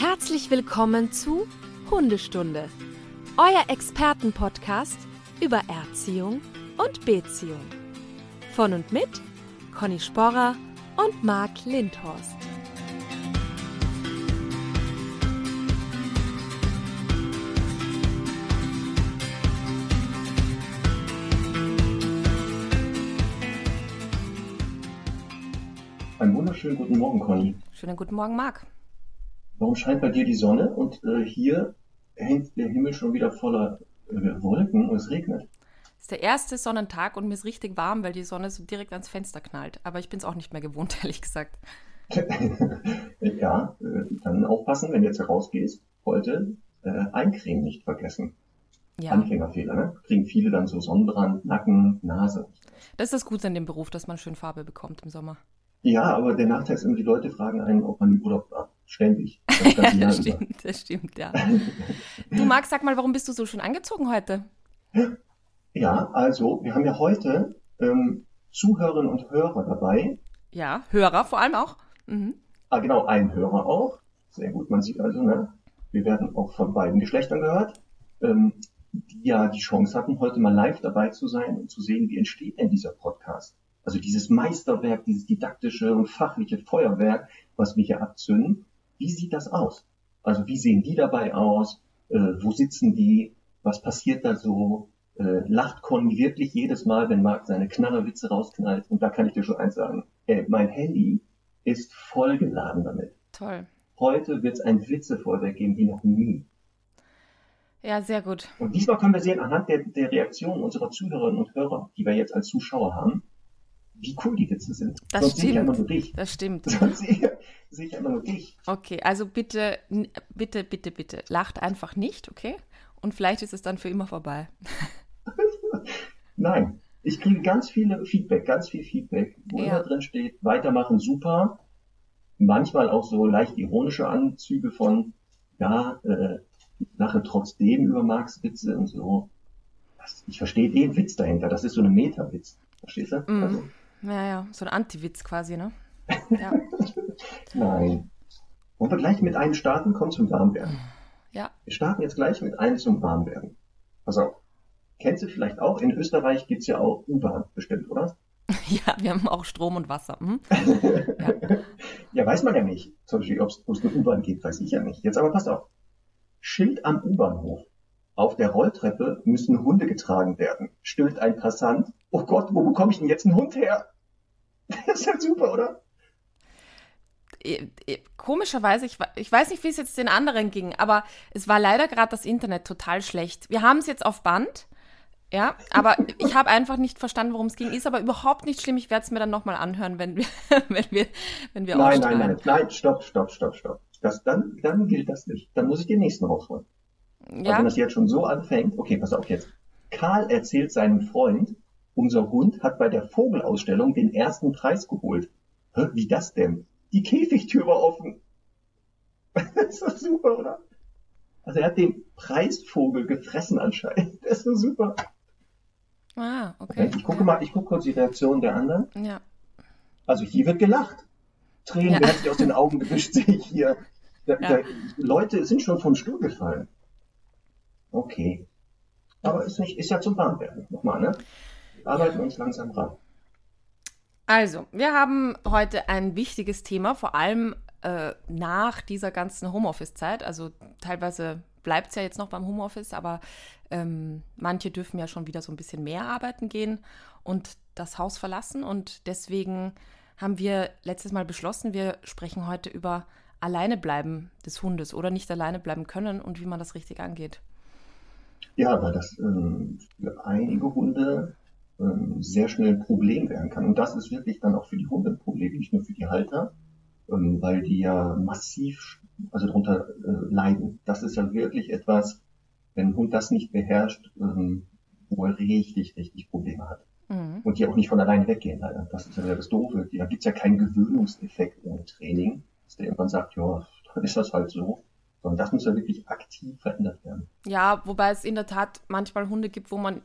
Herzlich willkommen zu Hundestunde, euer Expertenpodcast über Erziehung und Beziehung. Von und mit Conny Sporrer und Marc Lindhorst. Einen wunderschönen guten Morgen, Conny. Schönen guten Morgen, Marc. Warum scheint bei dir die Sonne und äh, hier hängt der Himmel schon wieder voller äh, Wolken und es regnet? Es ist der erste Sonnentag und mir ist richtig warm, weil die Sonne so direkt ans Fenster knallt. Aber ich bin es auch nicht mehr gewohnt, ehrlich gesagt. ja, äh, dann aufpassen, wenn du jetzt rausgehst. Heute äh, eincremen nicht vergessen. Ja. Anfängerfehler, ne? Kriegen viele dann so Sonnenbrand, Nacken, Nase. Das ist das Gute an dem Beruf, dass man schön Farbe bekommt im Sommer. Ja, aber der Nachteil ist immer, die Leute fragen einen, ob man im Urlaub war. Ständig. Das, das stimmt, das stimmt, ja. du Max, sag mal, warum bist du so schön angezogen heute? Ja, also, wir haben ja heute ähm, Zuhörerinnen und Hörer dabei. Ja, Hörer vor allem auch. Mhm. Ah, genau, ein Hörer auch. Sehr gut, man sieht also, ne, wir werden auch von beiden Geschlechtern gehört. Ähm, die ja die Chance hatten, heute mal live dabei zu sein und zu sehen, wie entsteht denn dieser Podcast. Also dieses Meisterwerk, dieses didaktische und fachliche Feuerwerk, was wir hier abzünden. Wie sieht das aus? Also wie sehen die dabei aus? Äh, wo sitzen die? Was passiert da so? Äh, lacht Conny wirklich jedes Mal, wenn Marc seine Knallerwitze rausknallt? Und da kann ich dir schon eins sagen. Äh, mein Handy ist vollgeladen damit. Toll. Heute wird es ein Witzefolge geben wie noch nie. Ja, sehr gut. Und diesmal können wir sehen, anhand der, der Reaktion unserer Zuhörerinnen und Hörer, die wir jetzt als Zuschauer haben, wie cool die Witze sind. Das Sonst stimmt. Sehe ich immer nur dich. Das stimmt. Sonst sehe, sehe ich immer nur dich. Okay, also bitte, bitte, bitte, bitte, lacht einfach nicht, okay? Und vielleicht ist es dann für immer vorbei. Nein, ich kriege ganz viele Feedback, ganz viel Feedback, wo ja. immer drin steht, weitermachen super. Manchmal auch so leicht ironische Anzüge von, ja, äh, ich lache trotzdem über Marx Witze und so. Ich verstehe den Witz dahinter. Das ist so eine Meta-Witz. Verstehst du? Mm. Also, ja, ja, so ein Anti-Witz quasi, ne? Ja. Nein. Wollen wir gleich mit einem starten? Komm zum Warmwerden. Ja. Wir starten jetzt gleich mit einem zum Warmwerden. Pass auf. Kennst du vielleicht auch? In Österreich gibt es ja auch U-Bahn bestimmt, oder? Ja, wir haben auch Strom und Wasser. Hm? Ja. ja. weiß man ja nicht. Zum Beispiel, ob es eine U-Bahn gibt, weiß ich ja nicht. Jetzt aber pass auf. Schild am U-Bahnhof. Auf der Rolltreppe müssen Hunde getragen werden. Stöhnt ein Passant. Oh Gott, wo bekomme ich denn jetzt einen Hund her? Das ist ja super, oder? Äh, äh, komischerweise, ich, ich weiß nicht, wie es jetzt den anderen ging, aber es war leider gerade das Internet total schlecht. Wir haben es jetzt auf Band, ja, aber ich habe einfach nicht verstanden, worum es ging. Ist aber überhaupt nicht schlimm. Ich werde es mir dann nochmal anhören, wenn wir, wenn wir, wenn wir Nein, nein, nein, nein, stopp, stopp, stopp, stopp. Das, dann, dann gilt das nicht. Dann muss ich den nächsten rausholen. Ja. wenn das jetzt schon so anfängt, okay, pass auf jetzt. Karl erzählt seinem Freund, unser Hund hat bei der Vogelausstellung den ersten Preis geholt. Hä, wie das denn? Die Käfigtür war offen. das ist doch super, oder? Also er hat den Preisvogel gefressen anscheinend. Das ist so super. Ah, okay. okay ich gucke mal, ich gucke kurz die Reaktion der anderen. Ja. Also hier wird gelacht. Tränen ja. werden sich aus den Augen gewischt, sehe ich hier. Da, ja. da, Leute sind schon vom Stuhl gefallen. Okay. Aber ist, nicht, ist ja zum Warmwerden. Nochmal, ne? Wir arbeiten uns langsam ran. Also, wir haben heute ein wichtiges Thema, vor allem äh, nach dieser ganzen Homeoffice-Zeit. Also teilweise bleibt es ja jetzt noch beim Homeoffice, aber ähm, manche dürfen ja schon wieder so ein bisschen mehr arbeiten gehen und das Haus verlassen. Und deswegen haben wir letztes Mal beschlossen, wir sprechen heute über Alleinebleiben des Hundes oder nicht alleine bleiben können und wie man das richtig angeht. Ja, weil das ähm, für einige Hunde ähm, sehr schnell ein Problem werden kann. Und das ist wirklich dann auch für die Hunde ein Problem, nicht nur für die Halter, ähm, weil die ja massiv also darunter äh, leiden. Das ist ja wirklich etwas, wenn ein Hund das nicht beherrscht, ähm, wo er richtig, richtig Probleme hat. Mhm. Und die auch nicht von alleine weggehen, leider. Das ist ja das Doofe. Da gibt's ja keinen Gewöhnungseffekt ohne Training, dass der irgendwann sagt, ja, dann ist das halt so. Sondern das muss ja wirklich aktiv verändert werden. Ja, wobei es in der Tat manchmal Hunde gibt, wo man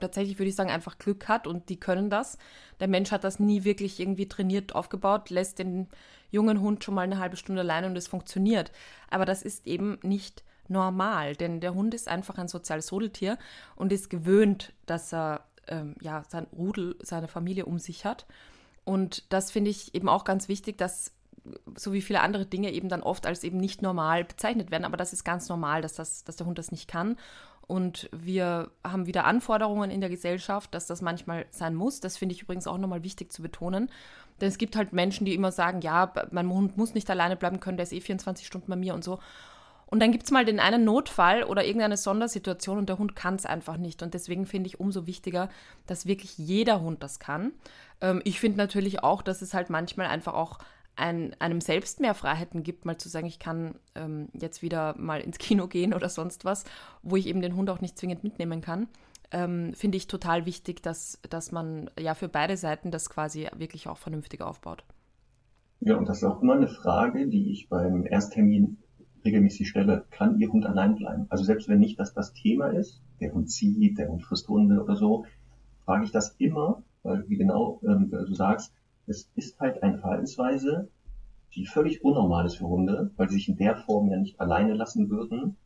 tatsächlich, würde ich sagen, einfach Glück hat und die können das. Der Mensch hat das nie wirklich irgendwie trainiert aufgebaut, lässt den jungen Hund schon mal eine halbe Stunde allein und es funktioniert. Aber das ist eben nicht normal, denn der Hund ist einfach ein soziales Rudeltier und ist gewöhnt, dass er ähm, ja, sein Rudel, seine Familie um sich hat. Und das finde ich eben auch ganz wichtig, dass so wie viele andere Dinge eben dann oft als eben nicht normal bezeichnet werden. Aber das ist ganz normal, dass, das, dass der Hund das nicht kann. Und wir haben wieder Anforderungen in der Gesellschaft, dass das manchmal sein muss. Das finde ich übrigens auch nochmal wichtig zu betonen. Denn es gibt halt Menschen, die immer sagen, ja, mein Hund muss nicht alleine bleiben können, der ist eh 24 Stunden bei mir und so. Und dann gibt es mal den einen Notfall oder irgendeine Sondersituation und der Hund kann es einfach nicht. Und deswegen finde ich umso wichtiger, dass wirklich jeder Hund das kann. Ähm, ich finde natürlich auch, dass es halt manchmal einfach auch ein, einem selbst mehr Freiheiten gibt, mal zu sagen, ich kann ähm, jetzt wieder mal ins Kino gehen oder sonst was, wo ich eben den Hund auch nicht zwingend mitnehmen kann. Ähm, finde ich total wichtig, dass, dass man ja für beide Seiten das quasi wirklich auch vernünftig aufbaut. Ja, und das ist auch immer eine Frage, die ich beim Ersttermin regelmäßig stelle. Kann Ihr Hund allein bleiben? Also selbst wenn nicht das das Thema ist, der Hund zieht, der Hund frisst Hunde oder so, frage ich das immer, weil wie genau ähm, du sagst, es ist halt eine Verhaltensweise, die völlig unnormal ist für Hunde, weil sie sich in der Form ja nicht alleine lassen würden.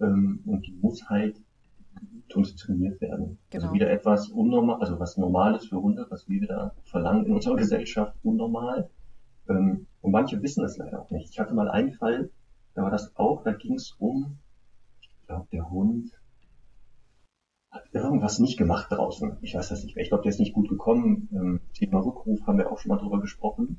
Ähm, und die muss halt trainiert werden. Also genau. Also wieder etwas unnormal, also was normal ist für Hunde, was wir wieder verlangen in unserer Gesellschaft, unnormal. Ähm, und manche wissen es leider auch nicht. Ich hatte mal einen Fall, da war das auch, da ging es um, ich glaube, der Hund hat irgendwas nicht gemacht draußen. Ich weiß das nicht mehr. Ich glaube, der ist nicht gut gekommen. Ähm, Thema Rückruf haben wir auch schon mal drüber gesprochen.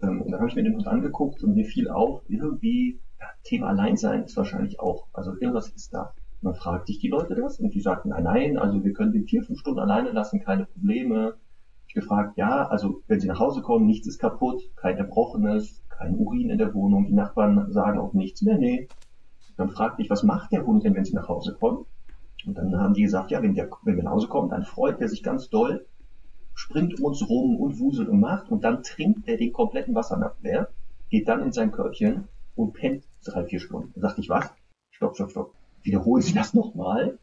Ähm, und dann habe ich mir den Hund angeguckt und mir fiel auf, irgendwie, ja, Thema Alleinsein ist wahrscheinlich auch. Also irgendwas ist da. Man fragt sich die Leute das und die sagten, nein, nein, also wir können den vier, fünf Stunden alleine lassen, keine Probleme. Ich gefragt, ja, also wenn sie nach Hause kommen, nichts ist kaputt, kein Erbrochenes, kein Urin in der Wohnung, die Nachbarn sagen auch nichts mehr, nee. Dann fragte ich, was macht der Hund denn, wenn sie nach Hause kommen? Und dann haben die gesagt, ja, wenn, der, wenn wir nach Hause kommen, dann freut er sich ganz doll, springt uns rum und wuselt und macht und dann trinkt er den kompletten Wassernapf leer, geht dann in sein Körbchen und pennt drei, vier Stunden. Dann sagte ich, was? Stopp, stopp, stopp. Wiederholen Sie das nochmal.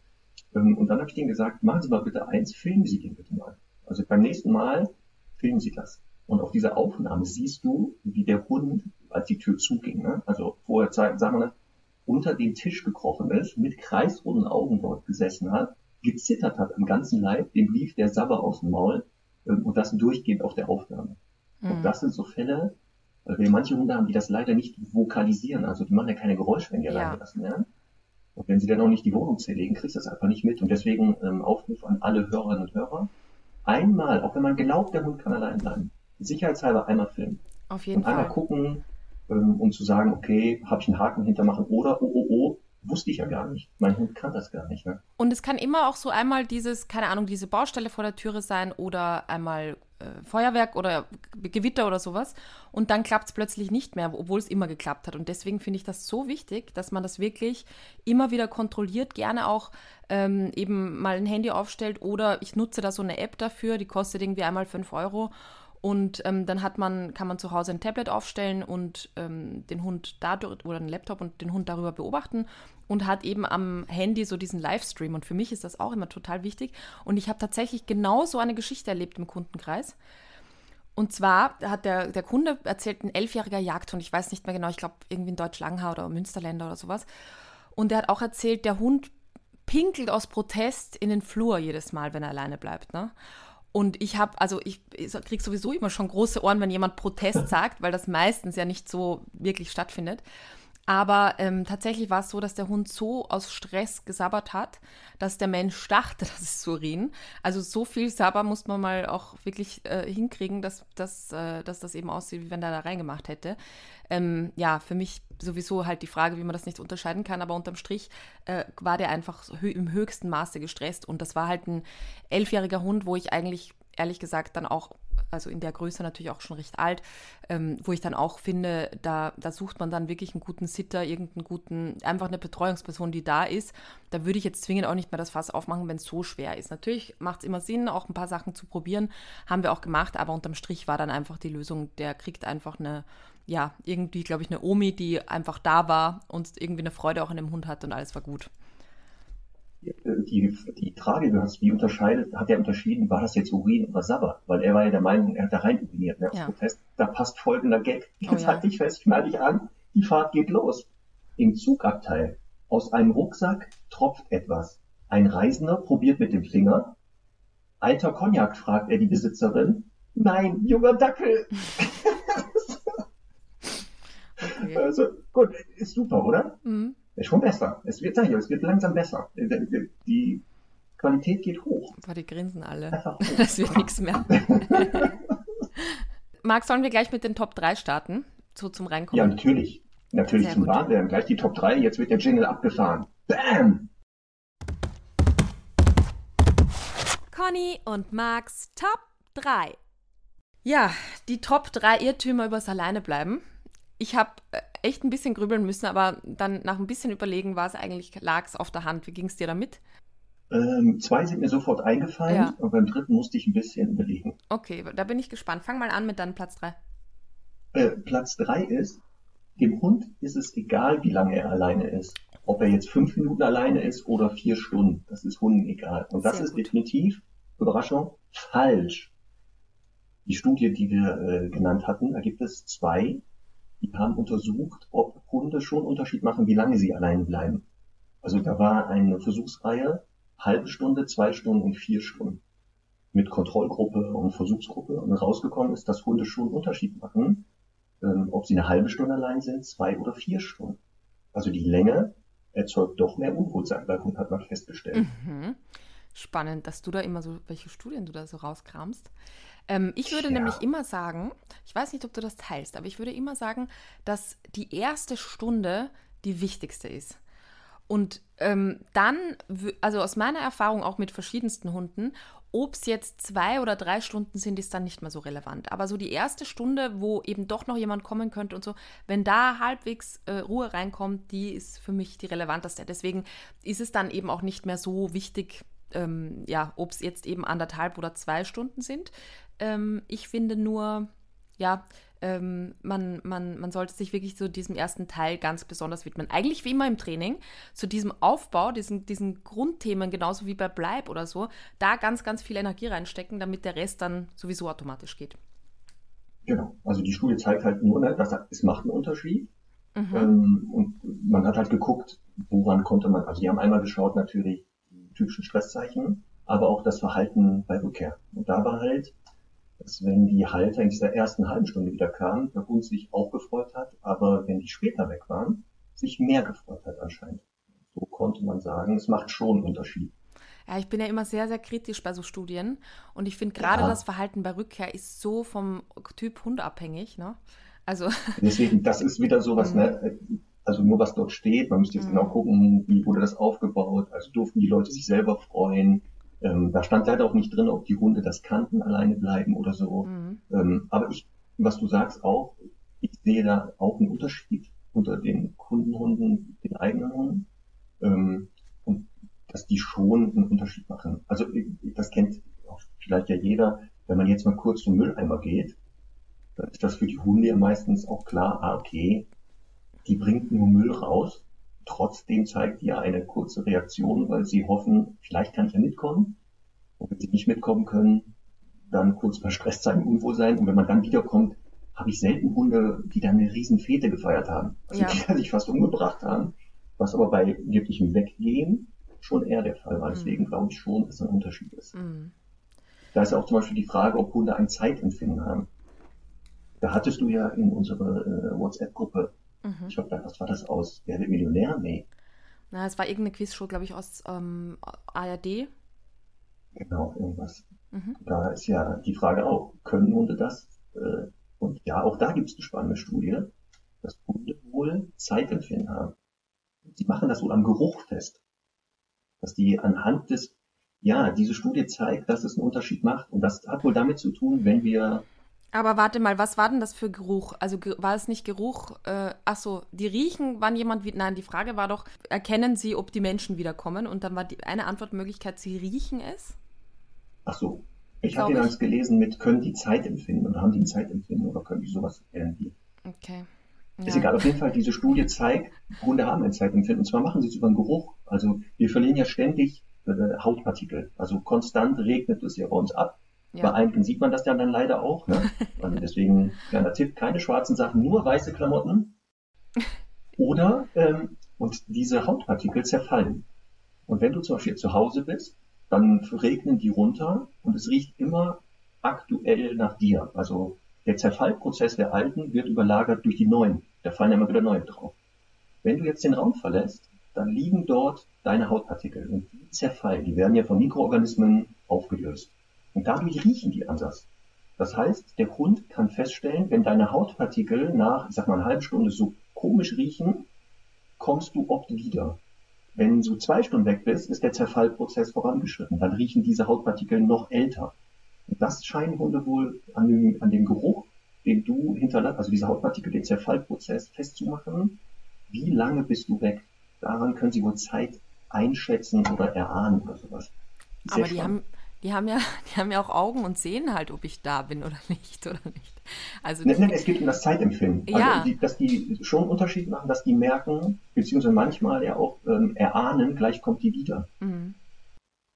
Ähm, und dann habe ich denen gesagt, machen Sie mal bitte eins, filmen Sie den bitte mal. Also beim nächsten Mal filmen Sie das. Und auf dieser Aufnahme siehst du, wie der Hund, als die Tür zuging, ne? also vorher, sagen wir, unter den Tisch gekrochen ist, mit kreisrunden Augen dort gesessen hat, gezittert hat am ganzen Leib, dem lief der Sabber aus dem Maul ähm, und das durchgehend auf der Aufnahme. Mhm. Und das sind so Fälle, weil wir manche Hunde haben, die das leider nicht vokalisieren, also die machen ja keine Geräusche, wenn die ja. alleine lassen werden. Und wenn sie dann auch nicht die Wohnung zerlegen, kriegst du das einfach nicht mit. Und deswegen ähm, Aufruf an alle Hörerinnen und Hörer. Einmal, auch wenn man glaubt, der Hund kann allein bleiben, sicherheitshalber einmal filmen. Auf jeden und Fall. Einmal gucken, ähm, um zu sagen, okay, habe ich einen Haken hintermachen oder oh, oh, oh, wusste ich ja gar nicht. Mein Hund kann das gar nicht. Ne? Und es kann immer auch so einmal dieses, keine Ahnung, diese Baustelle vor der Türe sein oder einmal äh, Feuerwerk oder Gewitter oder sowas. Und dann klappt es plötzlich nicht mehr, obwohl es immer geklappt hat. Und deswegen finde ich das so wichtig, dass man das wirklich immer wieder kontrolliert, gerne auch ähm, eben mal ein Handy aufstellt oder ich nutze da so eine App dafür, die kostet irgendwie einmal 5 Euro und ähm, dann hat man, kann man zu Hause ein Tablet aufstellen und ähm, den Hund dadurch oder einen Laptop und den Hund darüber beobachten und hat eben am Handy so diesen Livestream. Und für mich ist das auch immer total wichtig. Und ich habe tatsächlich genau so eine Geschichte erlebt im Kundenkreis. Und zwar hat der, der Kunde erzählt, ein elfjähriger Jagdhund, ich weiß nicht mehr genau, ich glaube irgendwie in Deutsch-Langhau oder Münsterländer oder sowas. Und der hat auch erzählt, der Hund pinkelt aus Protest in den Flur jedes Mal, wenn er alleine bleibt. Ne? Und ich habe, also ich, ich kriege sowieso immer schon große Ohren, wenn jemand Protest sagt, weil das meistens ja nicht so wirklich stattfindet. Aber ähm, tatsächlich war es so, dass der Hund so aus Stress gesabbert hat, dass der Mensch dachte, das ist Urin. Also so viel Sabber muss man mal auch wirklich äh, hinkriegen, dass, dass, äh, dass das eben aussieht, wie wenn der da reingemacht hätte. Ähm, ja, für mich sowieso halt die Frage, wie man das nicht unterscheiden kann, aber unterm Strich äh, war der einfach im höchsten Maße gestresst und das war halt ein elfjähriger Hund, wo ich eigentlich ehrlich gesagt dann auch also in der Größe natürlich auch schon recht alt, ähm, wo ich dann auch finde, da, da sucht man dann wirklich einen guten Sitter, irgendeinen guten, einfach eine Betreuungsperson, die da ist. Da würde ich jetzt zwingend auch nicht mehr das Fass aufmachen, wenn es so schwer ist. Natürlich macht es immer Sinn, auch ein paar Sachen zu probieren, haben wir auch gemacht, aber unterm Strich war dann einfach die Lösung, der kriegt einfach eine, ja, irgendwie, glaube ich, eine Omi, die einfach da war und irgendwie eine Freude auch an dem Hund hat und alles war gut. Die, die Frage, du hast, wie unterscheidet, hat er unterschieden, war das jetzt Urin oder Sabber? Weil er war ja der Meinung, er hat da rein uriniert, ne, ja. Protest. Da passt folgender Gag. Jetzt oh, ja. halt dich fest, schnall dich an, die Fahrt geht los. Im Zugabteil, aus einem Rucksack tropft etwas. Ein Reisender probiert mit dem Finger. Alter Cognac, fragt er die Besitzerin. Nein, junger Dackel. okay. Also, gut, ist super, oder? Mhm. Ist schon besser. Es wird, sag ich, es wird langsam besser. Die Qualität geht hoch. Boah, die grinsen alle. Das wird nichts mehr. Marc, sollen wir gleich mit den Top 3 starten? So zum Reinkommen? Ja, natürlich. Natürlich Sehr zum Warnwerden. Gleich die Top 3. Jetzt wird der Jingle abgefahren. Bam! Conny und Marcs Top 3. Ja, die Top 3 Irrtümer übers Alleinebleiben. Ich habe äh, echt ein bisschen grübeln müssen, aber dann nach ein bisschen überlegen war es eigentlich, lag es auf der Hand. Wie ging es dir damit? Ähm, zwei sind mir sofort eingefallen ja. und beim dritten musste ich ein bisschen überlegen. Okay, da bin ich gespannt. Fang mal an mit deinem Platz 3. Äh, Platz 3 ist, dem Hund ist es egal, wie lange er alleine ist. Ob er jetzt fünf Minuten alleine ist oder vier Stunden, das ist Hunden egal. Und das Sehr ist gut. definitiv, Überraschung, falsch. Die Studie, die wir äh, genannt hatten, da gibt es zwei die haben untersucht, ob Hunde schon Unterschied machen, wie lange sie allein bleiben. Also da war eine Versuchsreihe, halbe Stunde, zwei Stunden und vier Stunden. Mit Kontrollgruppe und Versuchsgruppe. Und rausgekommen ist, dass Hunde schon Unterschied machen, ähm, ob sie eine halbe Stunde allein sind, zwei oder vier Stunden. Also die Länge erzeugt doch mehr Unwohlsein bei Hund, hat man festgestellt. Mhm. Spannend, dass du da immer so, welche Studien du da so rauskramst. Ähm, ich würde ja. nämlich immer sagen, ich weiß nicht, ob du das teilst, aber ich würde immer sagen, dass die erste Stunde die wichtigste ist. Und ähm, dann, also aus meiner Erfahrung auch mit verschiedensten Hunden, ob es jetzt zwei oder drei Stunden sind, ist dann nicht mehr so relevant. Aber so die erste Stunde, wo eben doch noch jemand kommen könnte und so, wenn da halbwegs äh, Ruhe reinkommt, die ist für mich die relevanteste. Deswegen ist es dann eben auch nicht mehr so wichtig, ähm, ja, ob es jetzt eben anderthalb oder zwei Stunden sind. Ähm, ich finde nur, ja, ähm, man, man, man sollte sich wirklich so diesem ersten Teil ganz besonders widmen. Eigentlich wie immer im Training, zu diesem Aufbau, diesen, diesen Grundthemen, genauso wie bei Bleib oder so, da ganz, ganz viel Energie reinstecken, damit der Rest dann sowieso automatisch geht. Genau, also die Studie zeigt halt nur, ne, dass es macht einen Unterschied. Mhm. Ähm, und man hat halt geguckt, woran konnte man, also die haben einmal geschaut natürlich die typischen Stresszeichen, aber auch das Verhalten bei Rückkehr. Und da war halt dass wenn die Halter in dieser ersten halben Stunde wieder kamen, der Hund sich auch gefreut hat, aber wenn die später weg waren, sich mehr gefreut hat anscheinend. So konnte man sagen, es macht schon einen Unterschied. Ja, ich bin ja immer sehr, sehr kritisch bei so Studien und ich finde gerade ja. das Verhalten bei Rückkehr ist so vom Typ Hund abhängig. Ne? Also Deswegen, das ist wieder sowas, ne? also nur was dort steht, man müsste jetzt mhm. genau gucken, wie wurde das aufgebaut, also durften die Leute sich selber freuen, ähm, da stand leider auch nicht drin, ob die Hunde das kannten, alleine bleiben oder so. Mhm. Ähm, aber ich, was du sagst auch, ich sehe da auch einen Unterschied unter den Kundenhunden, den eigenen Hunden. Ähm, und dass die schon einen Unterschied machen. Also das kennt vielleicht ja jeder, wenn man jetzt mal kurz zum Mülleimer geht, dann ist das für die Hunde ja meistens auch klar, ah, okay, die bringt nur Müll raus Trotzdem zeigt ja eine kurze Reaktion, weil sie hoffen, vielleicht kann ich ja mitkommen. Und wenn sie nicht mitkommen können, dann kurz zeigen, Unwohlsein. Und wenn man dann wiederkommt, habe ich selten Hunde, die dann eine riesen Fete gefeiert haben. Also ja. die sich fast umgebracht haben. Was aber bei wirklichem Weggehen schon eher der Fall war. Deswegen mhm. glaube ich schon, dass ein Unterschied ist. Mhm. Da ist auch zum Beispiel die Frage, ob Hunde ein Zeitempfinden haben. Da hattest du ja in unserer äh, WhatsApp-Gruppe Mhm. Ich glaube, was war das aus? Wer wird Millionär? Nee. Na, es war irgendeine Quizshow, glaube ich, aus ähm, ARD. Genau, irgendwas. Mhm. Da ist ja die Frage auch, können Hunde das? Äh, und ja, auch da gibt es eine spannende Studie, dass Hunde wohl Zeitempfinden haben. Sie machen das wohl am Geruch fest. Dass die anhand des, ja, diese Studie zeigt, dass es einen Unterschied macht. Und das hat wohl damit zu tun, wenn wir aber warte mal, was war denn das für Geruch? Also war es nicht Geruch? Äh, ach so, die riechen, wann jemand wie. Nein, die Frage war doch, erkennen sie, ob die Menschen wiederkommen? Und dann war die eine Antwortmöglichkeit, sie riechen es. Ach so. Ich habe ja gelesen mit, können die Zeit empfinden oder haben die ein Zeitempfinden oder können die sowas irgendwie. Okay. Ja. Ist egal, auf jeden Fall, diese Studie zeigt, Hunde haben ein Zeitempfinden und zwar machen sie es über den Geruch. Also wir verlieren ja ständig äh, Hautpartikel. Also konstant regnet es ja bei uns ab. Ja. Bei einigen sieht man das ja dann leider auch. Ne? Also deswegen, kleiner Tipp, keine schwarzen Sachen, nur weiße Klamotten. Oder, ähm, und diese Hautpartikel zerfallen. Und wenn du zum Beispiel zu Hause bist, dann regnen die runter und es riecht immer aktuell nach dir. Also der Zerfallprozess der alten wird überlagert durch die neuen. Da fallen immer wieder neue drauf. Wenn du jetzt den Raum verlässt, dann liegen dort deine Hautpartikel und die zerfallen. Die werden ja von Mikroorganismen aufgelöst. Und dadurch riechen die anders. Das heißt, der Hund kann feststellen, wenn deine Hautpartikel nach, ich sag mal, einer halben Stunde so komisch riechen, kommst du oft wieder. Wenn du zwei Stunden weg bist, ist der Zerfallprozess vorangeschritten. Dann riechen diese Hautpartikel noch älter. Und das scheinen Hunde wohl an dem, an dem Geruch, den du hinterlässt, also diese Hautpartikel, den Zerfallprozess festzumachen. Wie lange bist du weg? Daran können sie wohl Zeit einschätzen oder erahnen oder sowas. Sehr Aber die haben, die haben ja, die haben ja auch Augen und sehen halt, ob ich da bin oder nicht, oder nicht. Also nein, nein, es geht um das Zeitempfinden. Also ja. Also die, dass die schon einen Unterschied machen, dass die merken, beziehungsweise manchmal ja auch ähm, erahnen, gleich kommt die wieder. Mhm.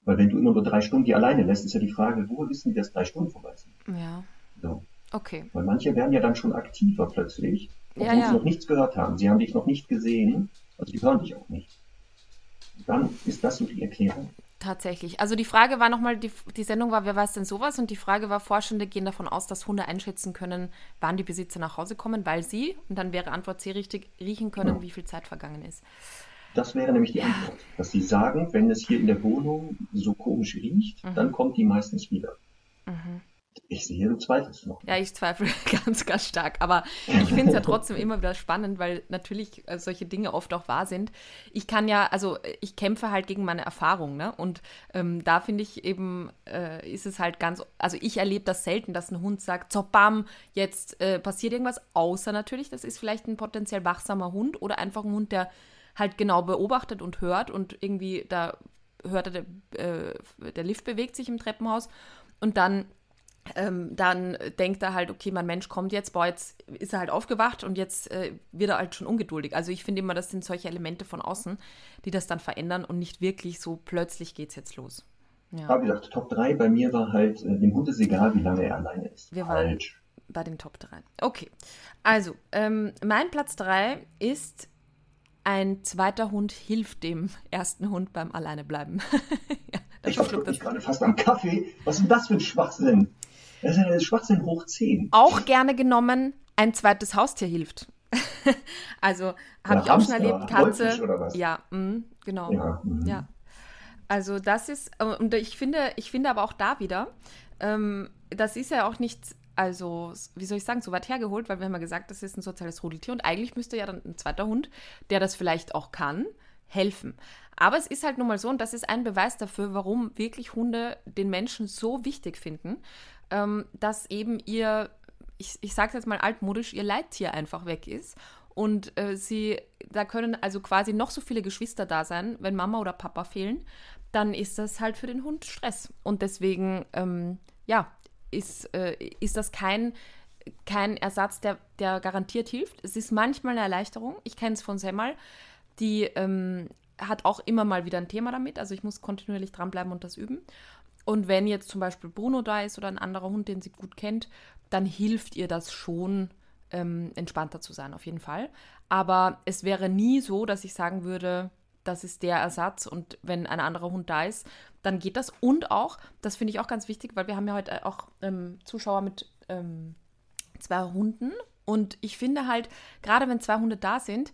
Weil wenn du immer nur drei Stunden die alleine lässt, ist ja die Frage, wo wissen die, dass drei Stunden vorbei sind? Ja. So. Okay. Weil manche werden ja dann schon aktiver plötzlich, obwohl ja, ja. sie noch nichts gehört haben. Sie haben dich noch nicht gesehen, also die hören dich auch nicht. Dann ist das so die Erklärung. Tatsächlich. Also die Frage war nochmal, die, die Sendung war, wer weiß denn sowas? Und die Frage war, Forschende gehen davon aus, dass Hunde einschätzen können, wann die Besitzer nach Hause kommen, weil sie, und dann wäre Antwort C richtig, riechen können, ja. wie viel Zeit vergangen ist. Das wäre nämlich die ja. Antwort. Dass sie sagen, wenn es hier in der Wohnung so komisch riecht, mhm. dann kommt die meistens wieder. Mhm. Ich sehe, du zweifelst noch. Ja, ich zweifle ganz, ganz stark. Aber ich finde es ja trotzdem immer wieder spannend, weil natürlich äh, solche Dinge oft auch wahr sind. Ich kann ja, also ich kämpfe halt gegen meine Erfahrung, ne? Und ähm, da finde ich eben, äh, ist es halt ganz, also ich erlebe das selten, dass ein Hund sagt, so bam, jetzt äh, passiert irgendwas, außer natürlich, das ist vielleicht ein potenziell wachsamer Hund oder einfach ein Hund, der halt genau beobachtet und hört und irgendwie da hört er, der, äh, der Lift bewegt sich im Treppenhaus und dann ähm, dann denkt er halt, okay, mein Mensch kommt jetzt, boah, jetzt ist er halt aufgewacht und jetzt äh, wird er halt schon ungeduldig. Also ich finde immer, das sind solche Elemente von außen, die das dann verändern und nicht wirklich so plötzlich geht es jetzt los. Ja. Aber wie gesagt, Top 3 bei mir war halt, äh, dem Hund ist egal, wie lange er alleine ist. Wir Falsch. waren bei den Top 3. Okay, also ähm, mein Platz 3 ist ein zweiter Hund hilft dem ersten Hund beim Alleinebleiben. ja, ich war gerade fast am Kaffee. Was ist denn das für ein Schwachsinn? Das ist ja Schwachsinn hoch 10. Auch gerne genommen, ein zweites Haustier hilft. also habe ich auch schon erlebt, Katze. Oder was? Ja, mh, genau. Ja, mh. ja. Also das ist, und ich finde, ich finde aber auch da wieder, ähm, das ist ja auch nicht, also, wie soll ich sagen, so weit hergeholt, weil wir haben ja gesagt, das ist ein soziales Rudeltier und eigentlich müsste ja dann ein zweiter Hund, der das vielleicht auch kann, helfen. Aber es ist halt nun mal so, und das ist ein Beweis dafür, warum wirklich Hunde den Menschen so wichtig finden, ähm, dass eben ihr, ich, ich sage es jetzt mal altmodisch, ihr Leittier einfach weg ist. Und äh, sie, da können also quasi noch so viele Geschwister da sein, wenn Mama oder Papa fehlen, dann ist das halt für den Hund Stress. Und deswegen, ähm, ja, ist, äh, ist das kein, kein Ersatz, der, der garantiert hilft. Es ist manchmal eine Erleichterung. Ich kenne es von Semmel. Die ähm, hat auch immer mal wieder ein Thema damit. Also ich muss kontinuierlich dranbleiben und das üben. Und wenn jetzt zum Beispiel Bruno da ist oder ein anderer Hund, den sie gut kennt, dann hilft ihr das schon, ähm, entspannter zu sein, auf jeden Fall. Aber es wäre nie so, dass ich sagen würde, das ist der Ersatz und wenn ein anderer Hund da ist, dann geht das. Und auch, das finde ich auch ganz wichtig, weil wir haben ja heute auch ähm, Zuschauer mit ähm, zwei Hunden und ich finde halt, gerade wenn zwei Hunde da sind,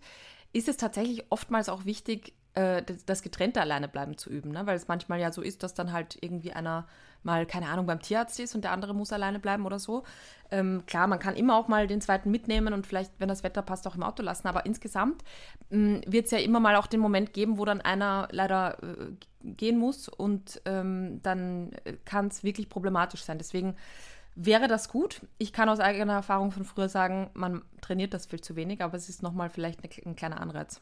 ist es tatsächlich oftmals auch wichtig, äh, das getrennte Alleinebleiben zu üben, ne? weil es manchmal ja so ist, dass dann halt irgendwie einer mal, keine Ahnung, beim Tierarzt ist und der andere muss alleine bleiben oder so. Ähm, klar, man kann immer auch mal den zweiten mitnehmen und vielleicht, wenn das Wetter passt, auch im Auto lassen, aber insgesamt hm, wird es ja immer mal auch den Moment geben, wo dann einer leider äh, gehen muss und ähm, dann kann es wirklich problematisch sein. Deswegen wäre das gut. Ich kann aus eigener Erfahrung von früher sagen, man trainiert das viel zu wenig, aber es ist nochmal vielleicht eine, ein kleiner Anreiz.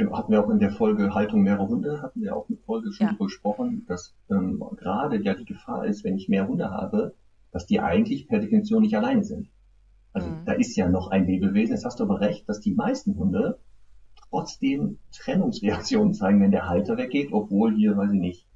Genau, hatten wir auch in der Folge Haltung mehrerer Hunde, hatten wir auch eine Folge schon ja. gesprochen, dass ähm, gerade ja die Gefahr ist, wenn ich mehr Hunde habe, dass die eigentlich per Definition nicht alleine sind. Also mhm. da ist ja noch ein Lebewesen. Jetzt hast du aber recht, dass die meisten Hunde trotzdem Trennungsreaktionen zeigen, wenn der Halter weggeht, obwohl hier, weiß ich nicht,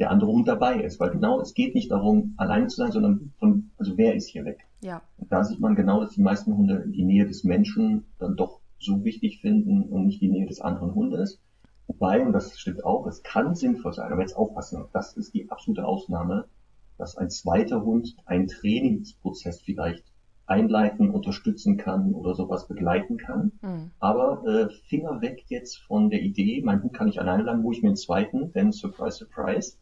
der andere Hund dabei ist. Weil genau, es geht nicht darum, alleine zu sein, sondern von, also wer ist hier weg? Ja. Und da sieht man genau, dass die meisten Hunde die Nähe des Menschen dann doch so wichtig finden und nicht die Nähe des anderen Hundes. Wobei, und das stimmt auch, es kann sinnvoll sein, aber jetzt aufpassen, das ist die absolute Ausnahme, dass ein zweiter Hund einen Trainingsprozess vielleicht einleiten, unterstützen kann oder sowas begleiten kann. Mhm. Aber äh, Finger weg jetzt von der Idee, mein Hund kann nicht alleine lang, wo ich mir einen zweiten, denn surprise, surprise,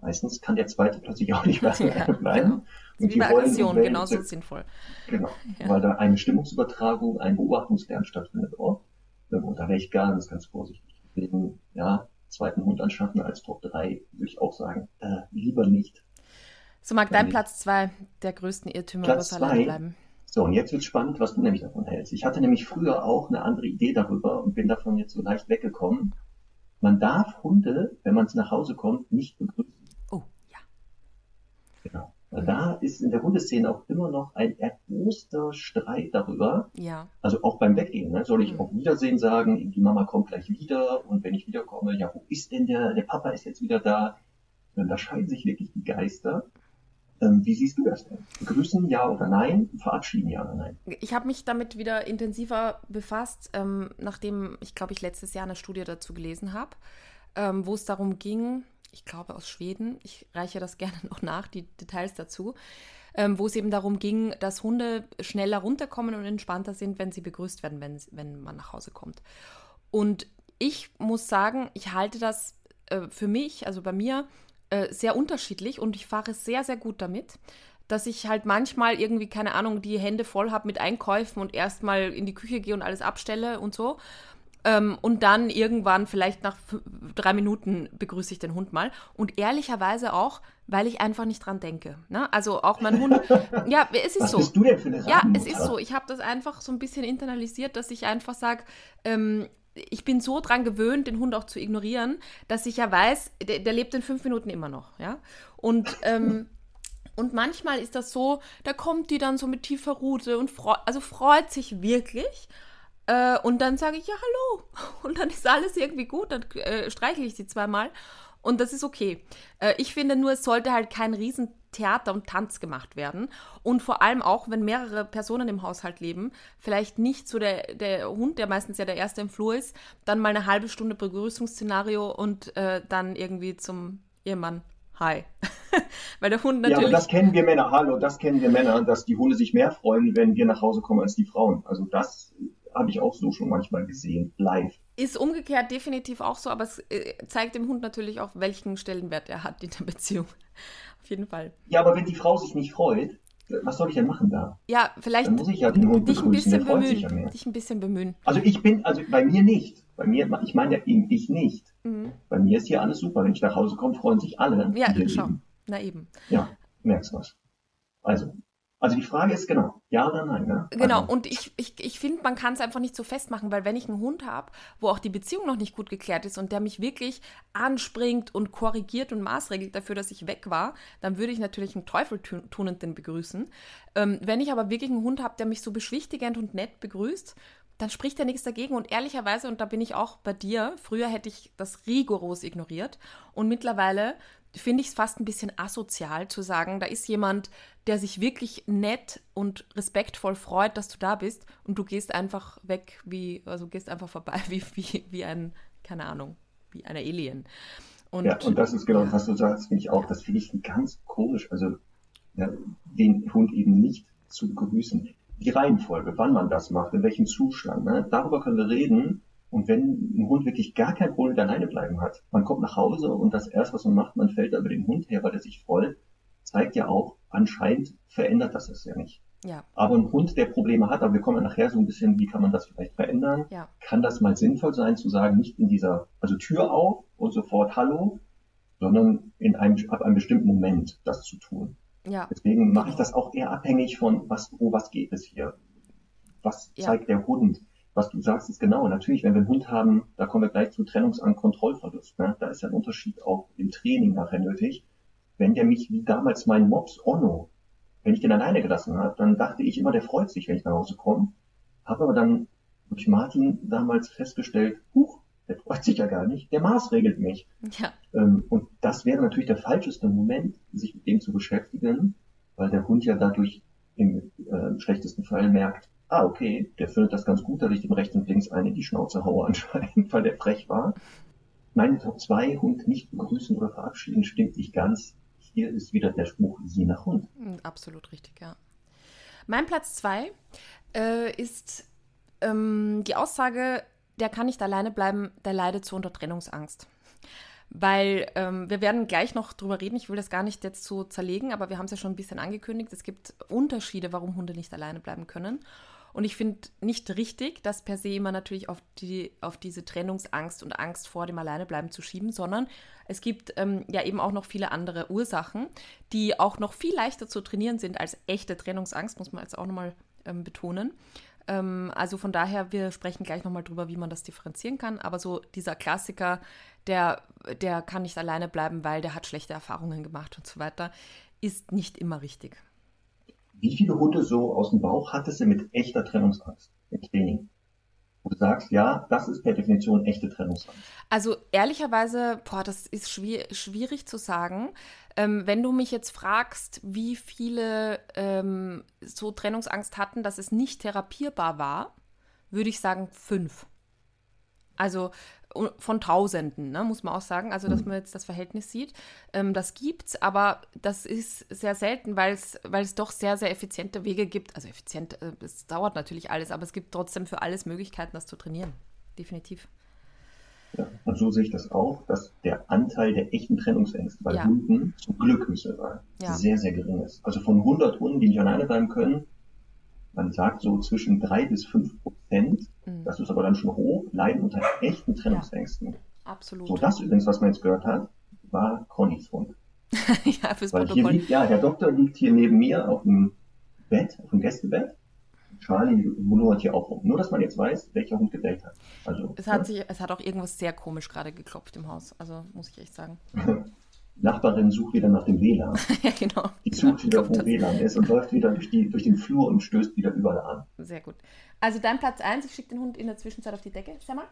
meistens kann der zweite plötzlich auch nicht mehr ja, bleiben. Genau. Und wie bei Aggression, genauso sinnvoll. Genau, ja. weil da eine Stimmungsübertragung, ein Beobachtungslernen stattfindet auch. Und da wäre ich ganz, ganz vorsichtig. Deswegen, ja, zweiten Hund anschaffen als Top 3, würde ich auch sagen, äh, lieber nicht. So mag dein Platz 2 der größten Irrtümer Platz über zwei, bleiben. So, und jetzt wird spannend, was du nämlich davon hältst. Ich hatte nämlich früher auch eine andere Idee darüber und bin davon jetzt so leicht weggekommen. Man darf Hunde, wenn man nach Hause kommt, nicht begrüßen. Oh, ja. Genau. Da ist in der Hundeszene auch immer noch ein erboster Streit darüber. Ja. Also auch beim Weggehen. Ne? Soll ich mhm. auf Wiedersehen sagen, die Mama kommt gleich wieder und wenn ich wiederkomme, ja, wo ist denn der? Der Papa ist jetzt wieder da. Und da scheiden sich wirklich die Geister. Ähm, wie siehst du das denn? Begrüßen ja oder nein? Verabschieden ja oder nein? Ich habe mich damit wieder intensiver befasst, ähm, nachdem ich glaube ich letztes Jahr eine Studie dazu gelesen habe, ähm, wo es darum ging, ich glaube aus Schweden, ich reiche das gerne noch nach, die Details dazu, ähm, wo es eben darum ging, dass Hunde schneller runterkommen und entspannter sind, wenn sie begrüßt werden, wenn, wenn man nach Hause kommt. Und ich muss sagen, ich halte das äh, für mich, also bei mir, äh, sehr unterschiedlich und ich fahre sehr, sehr gut damit dass ich halt manchmal irgendwie, keine Ahnung, die Hände voll habe mit Einkäufen und erstmal in die Küche gehe und alles abstelle und so. Ähm, und dann irgendwann, vielleicht nach drei Minuten, begrüße ich den Hund mal. Und ehrlicherweise auch, weil ich einfach nicht dran denke. Ne? Also auch mein Hund. ja, es ist Was so. Bist du denn für eine ja, es ist so. Ich habe das einfach so ein bisschen internalisiert, dass ich einfach sage, ähm, ich bin so dran gewöhnt, den Hund auch zu ignorieren, dass ich ja weiß, der, der lebt in fünf Minuten immer noch. Ja? Und. Ähm, Und manchmal ist das so, da kommt die dann so mit tiefer Rute und freu also freut sich wirklich. Äh, und dann sage ich, ja, hallo. Und dann ist alles irgendwie gut. Dann äh, streichle ich sie zweimal. Und das ist okay. Äh, ich finde nur, es sollte halt kein Riesentheater und Tanz gemacht werden. Und vor allem auch, wenn mehrere Personen im Haushalt leben, vielleicht nicht so der, der Hund, der meistens ja der Erste im Flur ist, dann mal eine halbe Stunde Begrüßungsszenario und äh, dann irgendwie zum Ehemann. Hi. Weil der Hund natürlich. Ja, aber das kennen wir Männer. Hallo, das kennen wir Männer, dass die Hunde sich mehr freuen, wenn wir nach Hause kommen als die Frauen. Also das habe ich auch so schon manchmal gesehen, live. Ist umgekehrt definitiv auch so, aber es äh, zeigt dem Hund natürlich auch, welchen Stellenwert er hat in der Beziehung. Auf jeden Fall. Ja, aber wenn die Frau sich nicht freut, was soll ich denn machen da? Ja, vielleicht Dann muss ich ja den Hund dich ein bisschen bemühen. Ja dich ein bisschen bemühen. Also ich bin, also bei mir nicht. Bei mir, ich meine ja eben ich nicht. Mhm. Bei mir ist hier alles super. Wenn ich nach Hause komme, freuen sich alle. Ja, schau. Na eben. Ja, merkst du was. Also, also die Frage ist genau, ja oder nein. Ne? Genau, also. und ich, ich, ich finde, man kann es einfach nicht so festmachen, weil wenn ich einen Hund habe, wo auch die Beziehung noch nicht gut geklärt ist und der mich wirklich anspringt und korrigiert und maßregelt dafür, dass ich weg war, dann würde ich natürlich einen Teufel tun und den begrüßen. Ähm, wenn ich aber wirklich einen Hund habe, der mich so beschwichtigend und nett begrüßt, dann spricht er nichts dagegen. Und ehrlicherweise, und da bin ich auch bei dir, früher hätte ich das rigoros ignoriert. Und mittlerweile finde ich es fast ein bisschen asozial zu sagen, da ist jemand, der sich wirklich nett und respektvoll freut, dass du da bist und du gehst einfach weg, wie, also gehst einfach vorbei, wie, wie, wie ein, keine Ahnung, wie ein Alien. Und, ja, und das ist genau, ja. was du sagst, finde ich auch, das finde ich ganz komisch, also ja, den Hund eben nicht zu begrüßen. Die Reihenfolge, wann man das macht, in welchem Zustand, ne? darüber können wir reden, und wenn ein Hund wirklich gar kein Problem alleine bleiben hat, man kommt nach Hause und das erste, was man macht, man fällt da über den Hund her, weil er sich freut, zeigt ja auch, anscheinend verändert das es ja nicht. Ja. Aber ein Hund, der Probleme hat, aber wir kommen ja nachher so ein bisschen, wie kann man das vielleicht verändern? Ja. Kann das mal sinnvoll sein, zu sagen, nicht in dieser, also Tür auf und sofort Hallo, sondern in einem, ab einem bestimmten Moment das zu tun. Ja. Deswegen mache ich das auch eher abhängig von, was, oh, was geht es hier? Was zeigt der Hund? was du sagst, ist genau. Natürlich, wenn wir einen Hund haben, da kommen wir gleich zu Trennungsangst, Kontrollverlust. Ne? Da ist ja ein Unterschied auch im Training nachher nötig. Wenn der mich wie damals mein Mops Onno, wenn ich den alleine gelassen habe, dann dachte ich immer, der freut sich, wenn ich nach Hause komme. Habe aber dann durch Martin damals festgestellt, huch, der freut sich ja gar nicht, der maßregelt mich. Ja. Ähm, und das wäre natürlich der falscheste Moment, sich mit dem zu beschäftigen, weil der Hund ja dadurch im äh, schlechtesten Fall merkt, ah, okay, der findet das ganz gut, dass ich dem rechts und links eine in die Schnauze haue anscheinend, weil der frech war. Meine Top 2, Hund nicht begrüßen oder verabschieden, stimmt nicht ganz. Hier ist wieder der Spruch, je nach Hund. Hm, absolut richtig, ja. Mein Platz 2 äh, ist ähm, die Aussage, der kann nicht alleine bleiben, der leidet zu unter Trennungsangst. Weil ähm, wir werden gleich noch drüber reden, ich will das gar nicht jetzt so zerlegen, aber wir haben es ja schon ein bisschen angekündigt. Es gibt Unterschiede, warum Hunde nicht alleine bleiben können. Und ich finde nicht richtig, das per se immer natürlich auf, die, auf diese Trennungsangst und Angst vor dem Alleinebleiben zu schieben, sondern es gibt ähm, ja eben auch noch viele andere Ursachen, die auch noch viel leichter zu trainieren sind als echte Trennungsangst, muss man jetzt auch nochmal ähm, betonen. Ähm, also von daher, wir sprechen gleich nochmal drüber, wie man das differenzieren kann. Aber so dieser Klassiker, der, der kann nicht alleine bleiben, weil der hat schlechte Erfahrungen gemacht und so weiter, ist nicht immer richtig. Wie viele Hunde so aus dem Bauch hattest du mit echter Trennungsangst im Training? Wo du sagst, ja, das ist per Definition echte Trennungsangst. Also ehrlicherweise, boah, das ist schwierig, zu sagen. Ähm, wenn du mich jetzt fragst, wie viele ähm, so Trennungsangst hatten, dass es nicht therapierbar war, würde ich sagen fünf. Also von Tausenden, ne, muss man auch sagen. Also, dass mhm. man jetzt das Verhältnis sieht. Ähm, das gibt's, aber das ist sehr selten, weil es, doch sehr, sehr effiziente Wege gibt. Also effizient, äh, es dauert natürlich alles, aber es gibt trotzdem für alles Möglichkeiten, das zu trainieren. Definitiv. Ja, und so sehe ich das auch, dass der Anteil der echten Trennungsängste bei ja. Hunden zum Glück müssen wir sagen, ja. sehr, sehr gering ist. Also von 100 Hunden, die nicht alleine bleiben können, man sagt so zwischen drei bis fünf Prozent, mhm. das ist aber dann schon hoch, leiden unter echten Trennungsängsten. Ja, absolut. So, das übrigens, was man jetzt gehört hat, war Connys Hund. ja, fürs Weil Protokoll. Hier liegt, ja, der Doktor liegt hier neben mir auf dem Bett, auf dem Gästebett. Charlie lungert hier auch rum. Nur, dass man jetzt weiß, welcher Hund gebellt hat. Also, es, hat ja. sich, es hat auch irgendwas sehr komisch gerade geklopft im Haus. Also, muss ich echt sagen. Nachbarin sucht wieder nach dem WLAN. ja, genau. Die sucht wieder, wo. WLAN ist und läuft wieder durch, die, durch den Flur und stößt wieder überall an. Sehr gut. Also dein Platz 1, ich schicke den Hund in der Zwischenzeit auf die Decke. Schau mal.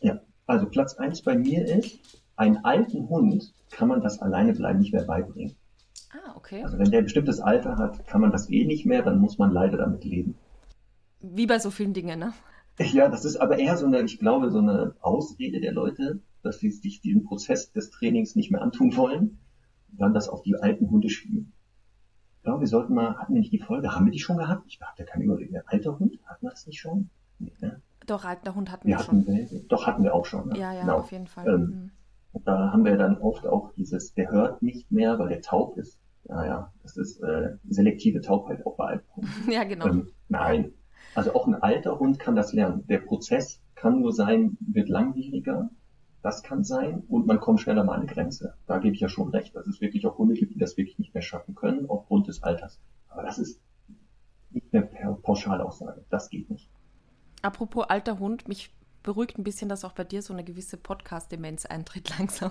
Ja, also Platz 1 bei mir ist, einen alten Hund kann man das alleine bleiben nicht mehr beibringen. Ah, okay. Also wenn der ein bestimmtes Alter hat, kann man das eh nicht mehr, dann muss man leider damit leben. Wie bei so vielen Dingen, ne? Ja, das ist aber eher so eine, ich glaube, so eine Ausrede der Leute, dass sie sich diesen Prozess des Trainings nicht mehr antun wollen dann das auf die alten Hunde schieben. Ich glaube, wir sollten mal, hatten wir nicht die Folge, haben wir die schon gehabt? Ich habe ja keine Überlegung. Der alte Hund, hatten wir das nicht schon? Nee, ne? Doch, alter Hund hatten wir, wir schon. Hatten, doch, hatten wir auch schon. Ne? Ja, ja, genau. auf jeden Fall. Ähm, mhm. Und da haben wir dann oft auch dieses, der hört nicht mehr, weil der taub ist. Naja, das ist äh, selektive Taubheit auch bei alten Hunden. ja, genau. Ähm, nein, also auch ein alter Hund kann das lernen. Der Prozess kann nur sein, wird langwieriger das kann sein und man kommt schneller mal an eine Grenze. Da gebe ich ja schon recht, dass es wirklich auch Hunde gibt, die das wirklich nicht mehr schaffen können aufgrund des Alters. Aber das ist nicht eine Pauschalaussage. Das geht nicht. Apropos alter Hund, mich beruhigt ein bisschen, dass auch bei dir so eine gewisse Podcast-Demenz eintritt langsam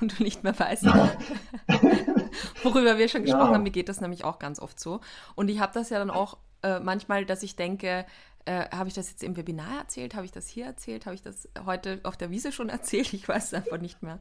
und du nicht mehr weißt, worüber wir schon gesprochen ja. haben. Mir geht das nämlich auch ganz oft so. Und ich habe das ja dann auch äh, manchmal, dass ich denke, äh, habe ich das jetzt im Webinar erzählt? Habe ich das hier erzählt? Habe ich das heute auf der Wiese schon erzählt? Ich weiß es einfach nicht mehr.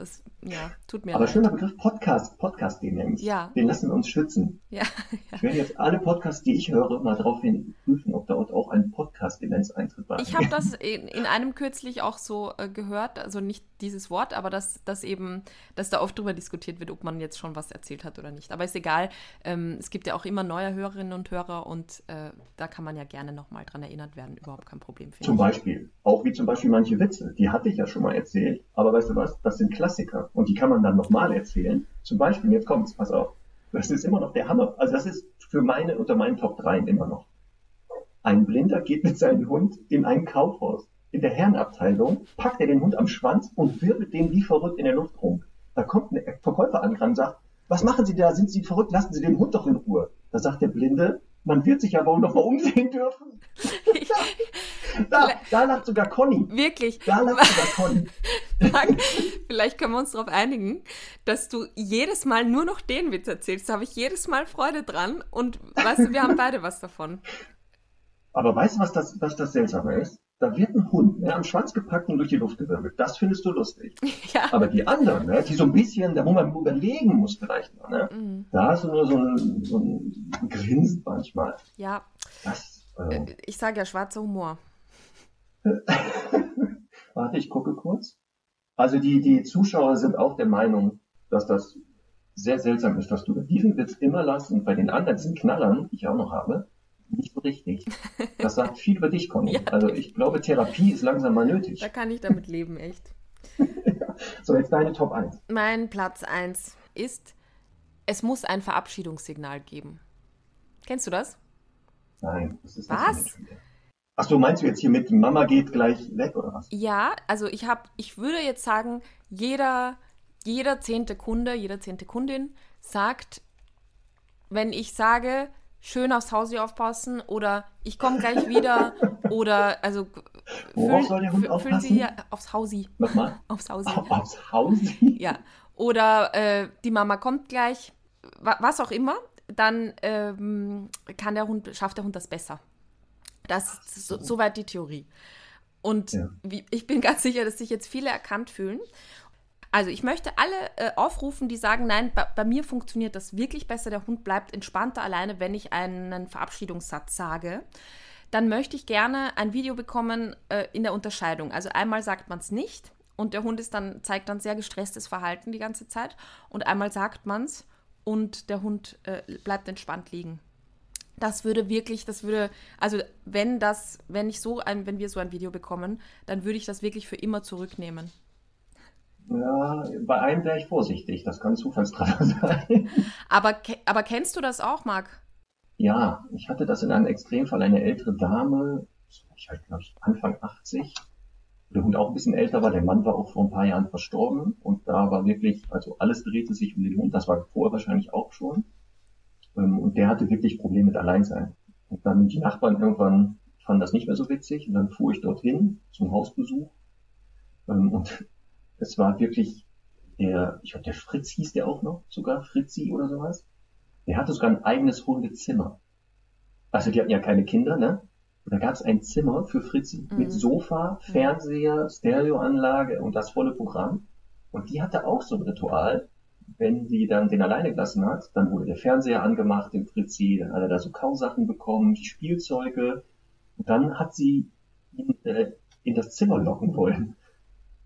Das, ja, tut mir Aber leid. schöner Begriff Podcast, Podcast-Demenz. Ja. Den lassen wir uns schützen. Ja, ja. Ich werde jetzt alle Podcasts, die ich höre, mal daraufhin prüfen, ob dort auch ein Podcast-Demenz eintritt. Ich habe das in, in, einem kürzlich auch so äh, gehört, also nicht dieses Wort, aber dass, dass eben, dass da oft drüber diskutiert wird, ob man jetzt schon was erzählt hat oder nicht. Aber ist egal. Ähm, es gibt ja auch immer neue Hörerinnen und Hörer und äh, da kann man ja gerne nochmal dran erinnert werden. Überhaupt kein Problem. Zum ich. Beispiel. Auch wie zum Beispiel manche Witze. Die hatte ich ja schon mal erzählt. Aber weißt du was? Das sind Klassiker und die kann man dann nochmal erzählen. Zum Beispiel, jetzt kommt's, pass auf. Das ist immer noch der Hammer. Also das ist für meine, unter meinen Top 3 immer noch. Ein Blinder geht mit seinem Hund in ein Kaufhaus. In der Herrenabteilung packt er den Hund am Schwanz und wirbelt den wie verrückt in der Luft rum. Da kommt ein Verkäufer an und sagt, was machen Sie da? Sind Sie verrückt? Lassen Sie den Hund doch in Ruhe. Da sagt der Blinde, man wird sich aber auch noch mal umsehen dürfen. da, da lacht sogar Conny. Wirklich. Da lacht sogar Conny. Vielleicht können wir uns darauf einigen, dass du jedes Mal nur noch den Witz erzählst. Da habe ich jedes Mal Freude dran und weißt du, wir haben beide was davon. Aber weißt du, was das, was das Seltsame ist? Da wird ein Hund ne, am Schwanz gepackt und durch die Luft gewirbelt. Das findest du lustig. Ja. Aber die anderen, ne, die so ein bisschen, da wo man überlegen muss vielleicht noch, ne, mhm. da hast du nur so ein, so ein Grinsen manchmal. Ja. Das, äh, ich sage ja schwarzer Humor. Warte, ich gucke kurz. Also die, die Zuschauer sind auch der Meinung, dass das sehr seltsam ist, dass du diesen Witz immer lassen und bei den anderen, diesen Knallern, die ich auch noch habe, nicht so richtig. Das sagt viel über dich, Conny. ja. Also ich glaube, Therapie ist langsam mal nötig. Da kann ich damit leben, echt. so, jetzt deine Top 1. Mein Platz 1 ist, es muss ein Verabschiedungssignal geben. Kennst du das? Nein, das ist Was? nicht Ach so, meinst du jetzt hier mit Mama geht gleich weg oder was? Ja, also ich habe, ich würde jetzt sagen, jeder, jeder zehnte Kunde, jede zehnte Kundin sagt, wenn ich sage, schön aufs Haus aufpassen oder ich komme gleich wieder oder also Worauf soll der Hund aufpassen? Sie hier aufs Hausi. Nochmal? Aufs Hausi. aufs Hausi? Ja. Oder äh, die Mama kommt gleich, was auch immer, dann ähm, kann der Hund, schafft der Hund das besser. Das ist so, soweit die Theorie. Und ja. wie, ich bin ganz sicher, dass sich jetzt viele erkannt fühlen. Also ich möchte alle äh, aufrufen, die sagen, nein, bei, bei, mir funktioniert das wirklich besser, der Hund bleibt entspannter alleine, wenn ich einen Verabschiedungssatz sage. Dann möchte ich gerne ein Video bekommen äh, in der Unterscheidung. Also einmal sagt man es nicht und der Hund ist dann, zeigt dann sehr gestresstes Verhalten die ganze Zeit. Und einmal sagt man es und der Hund äh, bleibt entspannt liegen. Das würde wirklich, das würde, also wenn das, wenn ich so ein, wenn wir so ein Video bekommen, dann würde ich das wirklich für immer zurücknehmen. Ja, bei einem wäre ich vorsichtig. Das kann Zufallstreffer sein. Aber, aber kennst du das auch, Marc? Ja, ich hatte das in einem Extremfall. Eine ältere Dame, ich halt, glaube ich, Anfang 80, der Hund auch ein bisschen älter war. Der Mann war auch vor ein paar Jahren verstorben. Und da war wirklich, also alles drehte sich um den Hund. Das war vorher wahrscheinlich auch schon. Ähm, und der hatte wirklich Probleme mit Alleinsein. Und dann die Nachbarn irgendwann fanden das nicht mehr so witzig. Und dann fuhr ich dorthin zum Hausbesuch. Ähm, und es war wirklich der, ich glaube, der Fritz hieß der auch noch, sogar Fritzi oder sowas. Der hatte sogar ein eigenes Hundezimmer. Also die hatten ja keine Kinder, ne? Und da gab es ein Zimmer für Fritzi mhm. mit Sofa, Fernseher, Stereoanlage und das volle Programm. Und die hatte auch so ein Ritual. Wenn die dann den alleine gelassen hat, dann wurde der Fernseher angemacht, dem Fritzi, dann hat er da so Kausachen bekommen, die Spielzeuge. Und dann hat sie ihn äh, in das Zimmer locken wollen.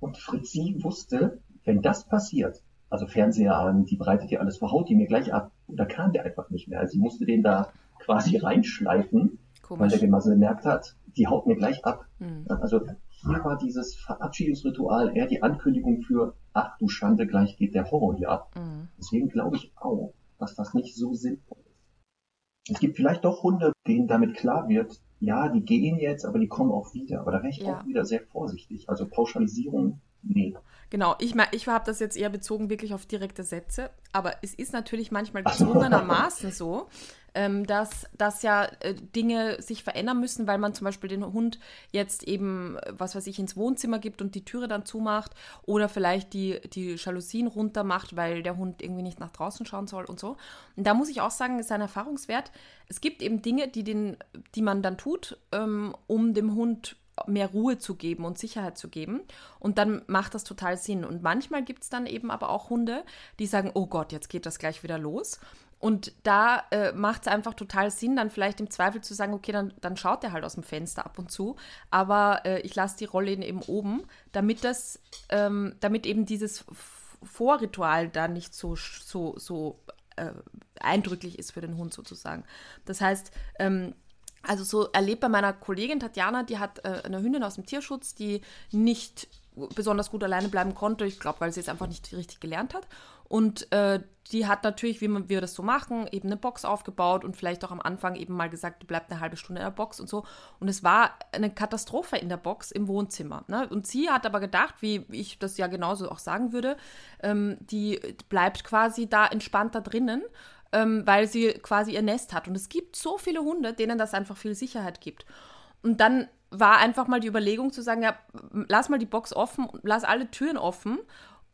Und Fritzi wusste, wenn das passiert, also Fernseher an, die breitet ihr alles, verhaut die mir gleich ab. Und da kam der einfach nicht mehr. Also sie musste den da quasi reinschleifen, Komisch. weil der Gemasse gemerkt hat, die haut mir gleich ab. Mhm. Also hier war dieses Verabschiedungsritual eher die Ankündigung für, ach du Schande, gleich geht der Horror hier ab. Mhm. Deswegen glaube ich auch, dass das nicht so sinnvoll ist. Es gibt vielleicht doch Hunde, denen damit klar wird, ja, die gehen jetzt, aber die kommen auch wieder. Aber da wäre ich ja. auch wieder sehr vorsichtig. Also Pauschalisierung, nee. Genau, ich, ich habe das jetzt eher bezogen wirklich auf direkte Sätze, aber es ist natürlich manchmal gezwungenermaßen so, ähm, dass, dass ja äh, Dinge sich verändern müssen, weil man zum Beispiel den Hund jetzt eben, was weiß ich, ins Wohnzimmer gibt und die Türe dann zumacht oder vielleicht die, die Jalousien runter macht, weil der Hund irgendwie nicht nach draußen schauen soll und so. Und da muss ich auch sagen, ist ein Erfahrungswert. Es gibt eben Dinge, die, den, die man dann tut, ähm, um dem Hund mehr Ruhe zu geben und Sicherheit zu geben. Und dann macht das total Sinn. Und manchmal gibt es dann eben aber auch Hunde, die sagen, oh Gott, jetzt geht das gleich wieder los. Und da äh, macht es einfach total Sinn, dann vielleicht im Zweifel zu sagen, okay, dann, dann schaut er halt aus dem Fenster ab und zu, aber äh, ich lasse die Rolle eben oben, damit das, ähm, damit eben dieses Vorritual da nicht so, so, so äh, eindrücklich ist für den Hund sozusagen. Das heißt, ähm, also so erlebt bei meiner Kollegin Tatjana, die hat äh, eine Hündin aus dem Tierschutz, die nicht besonders gut alleine bleiben konnte. Ich glaube, weil sie es einfach nicht richtig gelernt hat. Und äh, die hat natürlich, wie wir das so machen, eben eine Box aufgebaut und vielleicht auch am Anfang eben mal gesagt, die bleibt eine halbe Stunde in der Box und so. Und es war eine Katastrophe in der Box im Wohnzimmer. Ne? Und sie hat aber gedacht, wie ich das ja genauso auch sagen würde, ähm, die bleibt quasi da entspannter drinnen ähm, weil sie quasi ihr Nest hat. Und es gibt so viele Hunde, denen das einfach viel Sicherheit gibt. Und dann war einfach mal die Überlegung zu sagen, ja, lass mal die Box offen, lass alle Türen offen.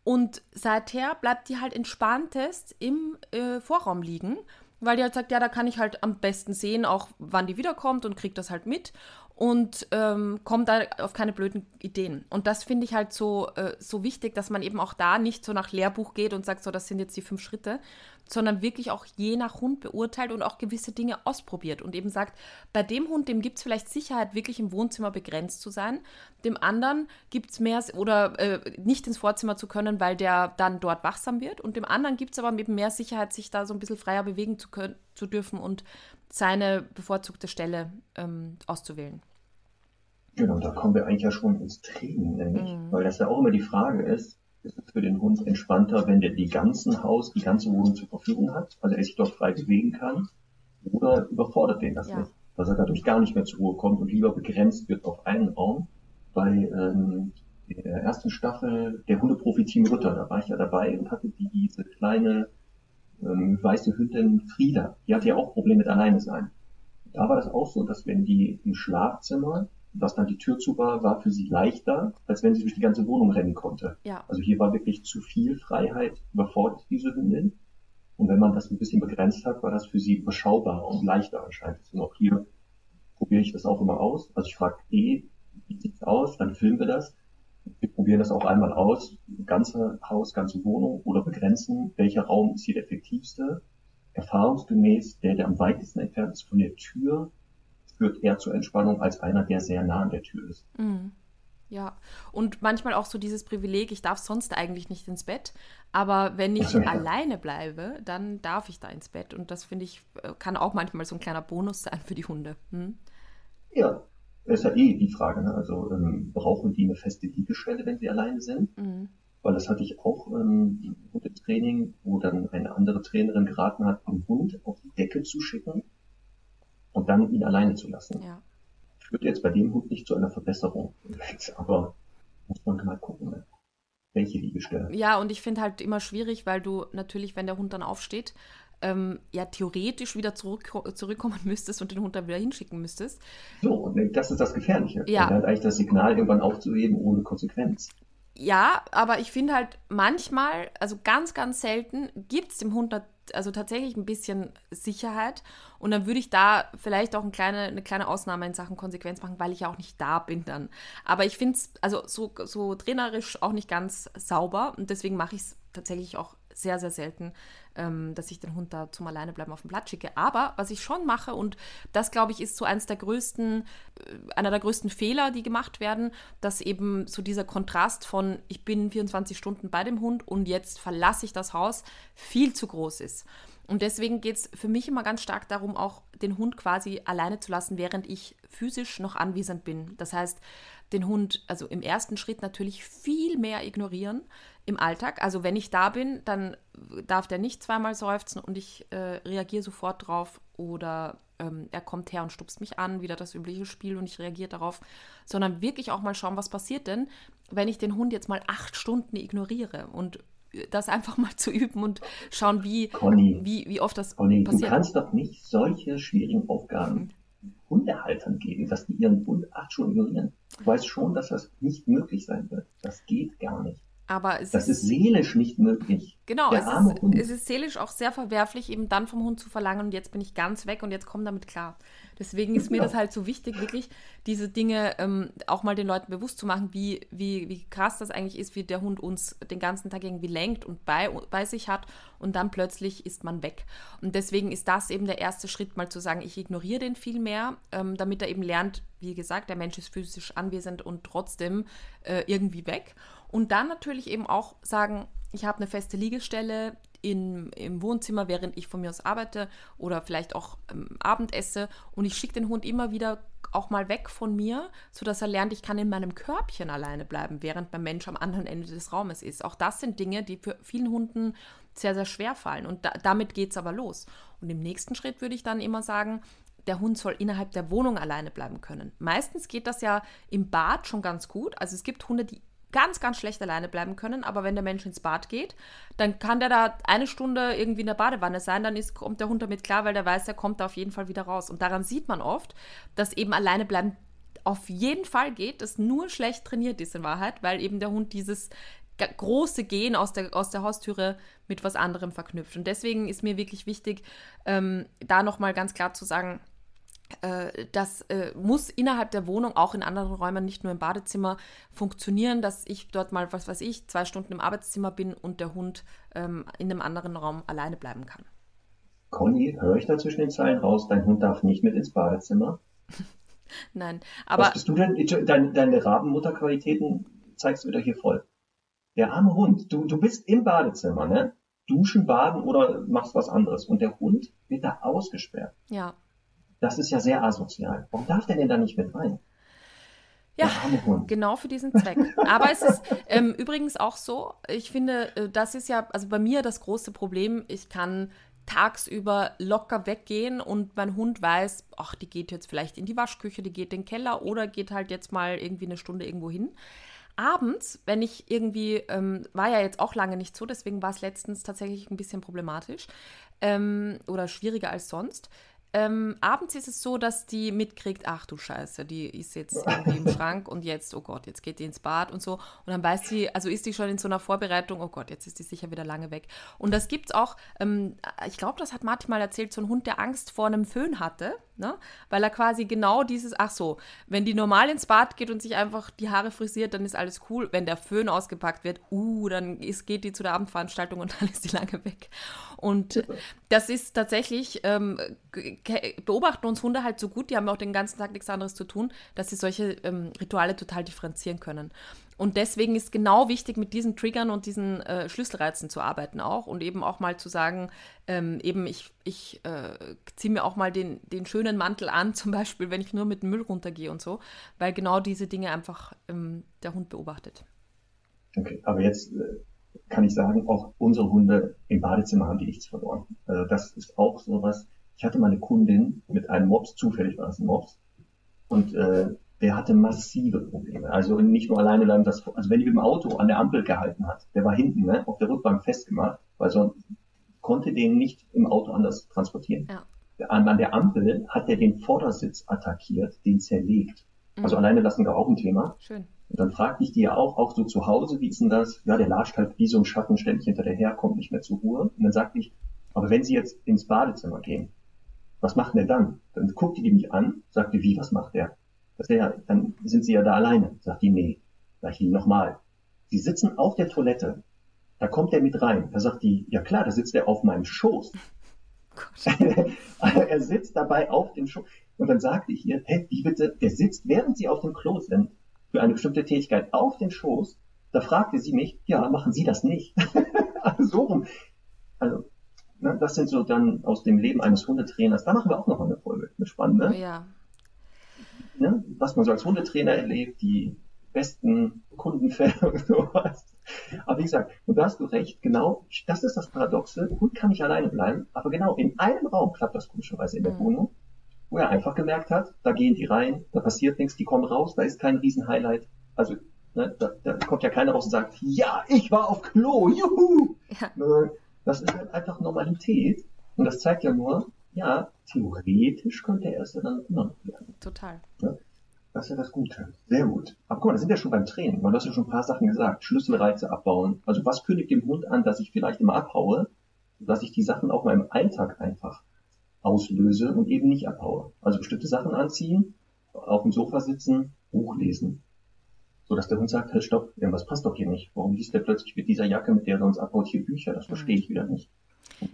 Und seither bleibt die halt entspanntest im äh, Vorraum liegen. weil die halt sagt, ja, da kann ich halt am besten sehen, auch wann die wiederkommt und kriegt das halt mit und ähm, kommt da auf keine blöden Ideen. Und das finde ich halt so, äh, so wichtig, dass man eben auch da nicht so nach Lehrbuch geht und sagt, so, das sind jetzt die fünf Schritte, sondern wirklich auch je nach Hund beurteilt und auch gewisse Dinge ausprobiert und eben sagt, bei dem Hund, dem gibt es vielleicht Sicherheit, wirklich im Wohnzimmer begrenzt zu sein, dem anderen gibt es mehr oder äh, nicht ins Vorzimmer zu können, weil der dann dort wachsam wird und dem anderen gibt es aber eben mehr Sicherheit, sich da so ein bisschen freier bewegen zu, können, zu dürfen und seine bevorzugte Stelle ähm, auszuwählen. Genau, da kommen wir eigentlich ja schon ins Training, nämlich, mhm. weil das ja auch immer die Frage ist, ist es für den Hund entspannter, wenn der die ganzen Haus, die ganze Wohnung zur Verfügung hat, also er sich dort frei bewegen kann, oder überfordert den das ja. nicht, dass er dadurch gar nicht mehr zur Ruhe kommt und lieber begrenzt wird auf einen Raum. Bei ähm, der ersten Staffel der Hundeprofi-Team Ritter, da war ich ja dabei und hatte diese kleine ähm, weiße Hündin Frieda, die hatte ja auch Probleme mit alleine sein. Da war das auch so, dass wenn die im Schlafzimmer dass dann die Tür zu war, war für sie leichter, als wenn sie durch die ganze Wohnung rennen konnte. Ja. Also hier war wirklich zu viel Freiheit überfordert diese Hündin. Und wenn man das ein bisschen begrenzt hat, war das für sie überschaubarer und leichter anscheinend. Und auch hier probiere ich das auch immer aus. Also ich frage eh, wie sieht's aus? Dann filmen wir das. Wir probieren das auch einmal aus, ganze Haus, ganze Wohnung oder begrenzen, welcher Raum ist hier der effektivste. Erfahrungsgemäß der, der am weitesten entfernt ist von der Tür, führt eher zur Entspannung als einer, der sehr nah an der Tür ist. Mhm. Ja, und manchmal auch so dieses Privileg, ich darf sonst eigentlich nicht ins Bett, aber wenn ich ja. alleine bleibe, dann darf ich da ins Bett. Und das finde ich, äh, kann auch manchmal so ein kleiner Bonus sein für die Hunde. Hm? Ja, ist ja eh die Frage. Ne? Also ähm, brauchen die eine feste Liegestelle, wenn sie alleine sind? Mhm. Weil das hatte ich auch ähm, im Training, wo dann eine andere Trainerin geraten hat, den Hund auf die Decke zu schicken und dann ihn alleine zu lassen. Ja. Führt jetzt bei dem Hund nicht zu einer Verbesserung. Aber muss man mal gucken, ne? welche Liegestelle. Ja, und ich finde halt immer schwierig, weil du natürlich, wenn der Hund dann aufsteht, ähm, ja theoretisch wieder zurück, zurückkommen müsstest und den Hund dann wieder hinschicken müsstest. So, und das ist das Gefährliche. Ja. Lernt eigentlich das Signal irgendwann aufzuheben ohne Konsequenz. Ja, aber ich finde halt manchmal, also ganz, ganz selten, gibt es dem Hund also tatsächlich ein bisschen Sicherheit. Und dann würde ich da vielleicht auch eine kleine, eine kleine Ausnahme in Sachen Konsequenz machen, weil ich ja auch nicht da bin dann. Aber ich finde es also so, so trainerisch auch nicht ganz sauber und deswegen mache ich es tatsächlich auch sehr, sehr selten, ähm, dass ich den Hund da zum Alleinebleiben auf dem Blatt schicke. Aber was ich schon mache, und das glaube ich ist so eins der größten, äh, einer der größten Fehler, die gemacht werden, dass eben so dieser Kontrast von ich bin 24 Stunden bei dem Hund und jetzt verlasse ich das Haus viel zu groß ist. Und deswegen geht es für mich immer ganz stark darum, auch den Hund quasi alleine zu lassen, während ich physisch noch anwesend bin. Das heißt, den Hund, also im ersten Schritt natürlich viel mehr ignorieren im Alltag. Also wenn ich da bin, dann darf der nicht zweimal seufzen und ich äh, reagiere sofort drauf oder ähm, er kommt her und stupst mich an, wieder das übliche Spiel und ich reagiere darauf, sondern wirklich auch mal schauen, was passiert denn, wenn ich den Hund jetzt mal acht Stunden ignoriere und das einfach mal zu üben und schauen, wie, Conny, wie, wie oft das Conny, passiert. Du kannst doch nicht solche schwierigen Aufgaben Hundehaltern geben, dass die ihren Hund acht Stunden ignorieren. Du weißt schon, dass das nicht möglich sein wird. Das geht gar nicht. Aber es das ist, ist seelisch nicht möglich. Genau, es ist, es ist, seelisch auch sehr verwerflich, eben dann vom Hund zu verlangen und jetzt bin ich ganz weg und jetzt komm damit klar. Deswegen ist mir ja. das halt so wichtig, wirklich diese Dinge ähm, auch mal den Leuten bewusst zu machen, wie, wie, wie krass das eigentlich ist, wie der Hund uns den ganzen Tag irgendwie lenkt und bei, bei sich hat und dann plötzlich ist man weg. Und deswegen ist das eben der erste Schritt, mal zu sagen, ich ignoriere den viel mehr, ähm, damit er eben lernt, wie gesagt, der Mensch ist physisch anwesend und trotzdem äh, irgendwie weg. Und dann natürlich eben auch sagen, ich habe eine feste Liegestelle in, im Wohnzimmer, während ich von mir aus arbeite oder vielleicht auch ähm, Abend esse. Und ich schicke den Hund immer wieder auch mal weg von mir, sodass er lernt, ich kann in meinem Körbchen alleine bleiben, während mein Mensch am anderen Ende des Raumes ist. Auch das sind Dinge, die für vielen Hunden sehr, sehr schwer fallen. Und da, damit geht es aber los. Und im nächsten Schritt würde ich dann immer sagen, der Hund soll innerhalb der Wohnung alleine bleiben können. Meistens geht das ja im Bad schon ganz gut. Also es gibt Hunde, die ganz, ganz schlecht alleine bleiben können. Aber wenn der Mensch ins Bad geht, dann kann der da eine Stunde irgendwie in der Badewanne sein, dann ist, kommt der Hund damit klar, weil der weiß, er kommt da auf jeden Fall wieder raus. Und daran sieht man oft, dass eben alleine bleiben auf jeden Fall geht, das nur schlecht trainiert ist in Wahrheit, weil eben der Hund dieses große Gehen aus der, aus der Haustüre mit was anderem verknüpft. Und deswegen ist mir wirklich wichtig, ähm, da nochmal ganz klar zu sagen, das äh, muss innerhalb der Wohnung, auch in anderen Räumen, nicht nur im Badezimmer, funktionieren, dass ich dort mal, was weiß ich, zwei Stunden im Arbeitszimmer bin und der Hund ähm, in einem anderen Raum alleine bleiben kann. Conny, höre ich da zwischen den Zeilen raus, dein Hund darf nicht mit ins Badezimmer? Nein, aber. Was bist du denn? Deine, deine Rabenmutterqualitäten zeigst du wieder hier voll. Der arme Hund, du, du bist im Badezimmer, ne? Duschen, baden oder machst was anderes. Und der Hund wird da ausgesperrt. Ja. Das ist ja sehr asozial. Warum darf der denn da nicht mit rein? Ja, genau für diesen Zweck. Aber es ist ähm, übrigens auch so, ich finde, äh, das ist ja, also bei mir das große Problem, ich kann tagsüber locker weggehen und mein Hund weiß, ach, die geht jetzt vielleicht in die Waschküche, die geht in den Keller oder geht halt jetzt mal irgendwie eine Stunde irgendwo hin. Abends, wenn ich irgendwie, ähm, war ja jetzt auch lange nicht so, deswegen war es letztens tatsächlich ein bisschen problematisch ähm, oder schwieriger als sonst ähm, abends ist es so, dass die mitkriegt, ach du Scheiße, die ist jetzt irgendwie im Schrank und jetzt, oh Gott, jetzt geht die ins Bad und so. Und dann weiß sie, also ist die schon in so einer Vorbereitung, oh Gott, jetzt ist die sicher wieder lange weg. Und das gibt es auch, ähm, ich glaube, das hat Martin mal erzählt, so ein Hund, der Angst vor einem Föhn hatte, ne? weil er quasi genau dieses, ach so, wenn die normal ins Bad geht und sich einfach die Haare frisiert, dann ist alles cool. Wenn der Föhn ausgepackt wird, uh, dann ist, geht die zu der Abendveranstaltung und dann ist die lange weg. Und das ist tatsächlich, ähm, beobachten uns Hunde halt so gut, die haben auch den ganzen Tag nichts anderes zu tun, dass sie solche ähm, Rituale total differenzieren können. Und deswegen ist genau wichtig, mit diesen Triggern und diesen äh, Schlüsselreizen zu arbeiten auch und eben auch mal zu sagen, ähm, eben ich, ich äh, ziehe mir auch mal den, den schönen Mantel an, zum Beispiel, wenn ich nur mit dem Müll runtergehe und so, weil genau diese Dinge einfach ähm, der Hund beobachtet. Okay, aber jetzt äh, kann ich sagen, auch unsere Hunde im Badezimmer haben die nichts verloren. Also das ist auch sowas. Ich hatte mal eine Kundin mit einem Mops, zufällig war es ein Mops, und äh, der hatte massive Probleme. Also nicht nur alleine bleiben, das, also wenn die im Auto an der Ampel gehalten hat, der war hinten ne, auf der Rückbank festgemacht, weil sonst konnte den nicht im Auto anders transportieren. Ja. An, an der Ampel hat er den Vordersitz attackiert, den zerlegt. Mhm. Also alleine lassen wir auch ein Thema. Schön. Und dann fragte ich die ja auch, auch so zu Hause, wie ist denn das? Ja, der latscht halt wie so ein Schatten ständig hinter der her, kommt nicht mehr zur Ruhe. Und dann sagte ich, aber wenn Sie jetzt ins Badezimmer gehen, was macht der dann? Dann guckte die mich an, sagte, wie, was macht der? Das wäre, dann sind Sie ja da alleine. Sagt die, nee. Sag ich nochmal. Sie sitzen auf der Toilette. Da kommt der mit rein. Da sagt die, ja klar, da sitzt er auf meinem Schoß. er sitzt dabei auf dem Schoß. Und dann sagte ich ihr, hey, wie bitte, der sitzt, während Sie auf dem Klo sind, für eine bestimmte Tätigkeit auf dem Schoß. Da fragte sie mich, ja, machen Sie das nicht? also so rum. Also, ne, das sind so dann aus dem Leben eines Hundetrainers. Da machen wir auch noch eine Folge, eine spannende. Ja. Ne, was man so als Hundetrainer erlebt, die besten Kundenfälle und sowas. Aber wie gesagt, und da hast du recht, genau, das ist das Paradoxe. Hund kann nicht alleine bleiben, aber genau in einem Raum klappt das komischerweise in der mhm. Wohnung wo er einfach gemerkt hat, da gehen die rein, da passiert nichts, die kommen raus, da ist kein Riesenhighlight. Also ne, da, da kommt ja keiner raus und sagt, ja, ich war auf Klo, juhu! Ja. Ne, das ist halt einfach Normalität. Und das zeigt ja nur, ja, theoretisch könnte er es ja dann immer werden. Total. Ja, das ist ja das Gute. Sehr gut. Aber guck mal, da sind wir schon beim Training. Du hast ja schon ein paar Sachen gesagt. Schlüsselreize abbauen. Also was kündigt dem Hund an, dass ich vielleicht immer abhaue, dass ich die Sachen auch mal im Alltag einfach auslöse und eben nicht abhaue. Also bestimmte Sachen anziehen, auf dem Sofa sitzen, Buch lesen. So dass der Hund sagt, halt stopp, irgendwas passt doch hier nicht. Warum liest der plötzlich mit dieser Jacke, mit der er uns abhaut, hier Bücher? Das verstehe ich wieder nicht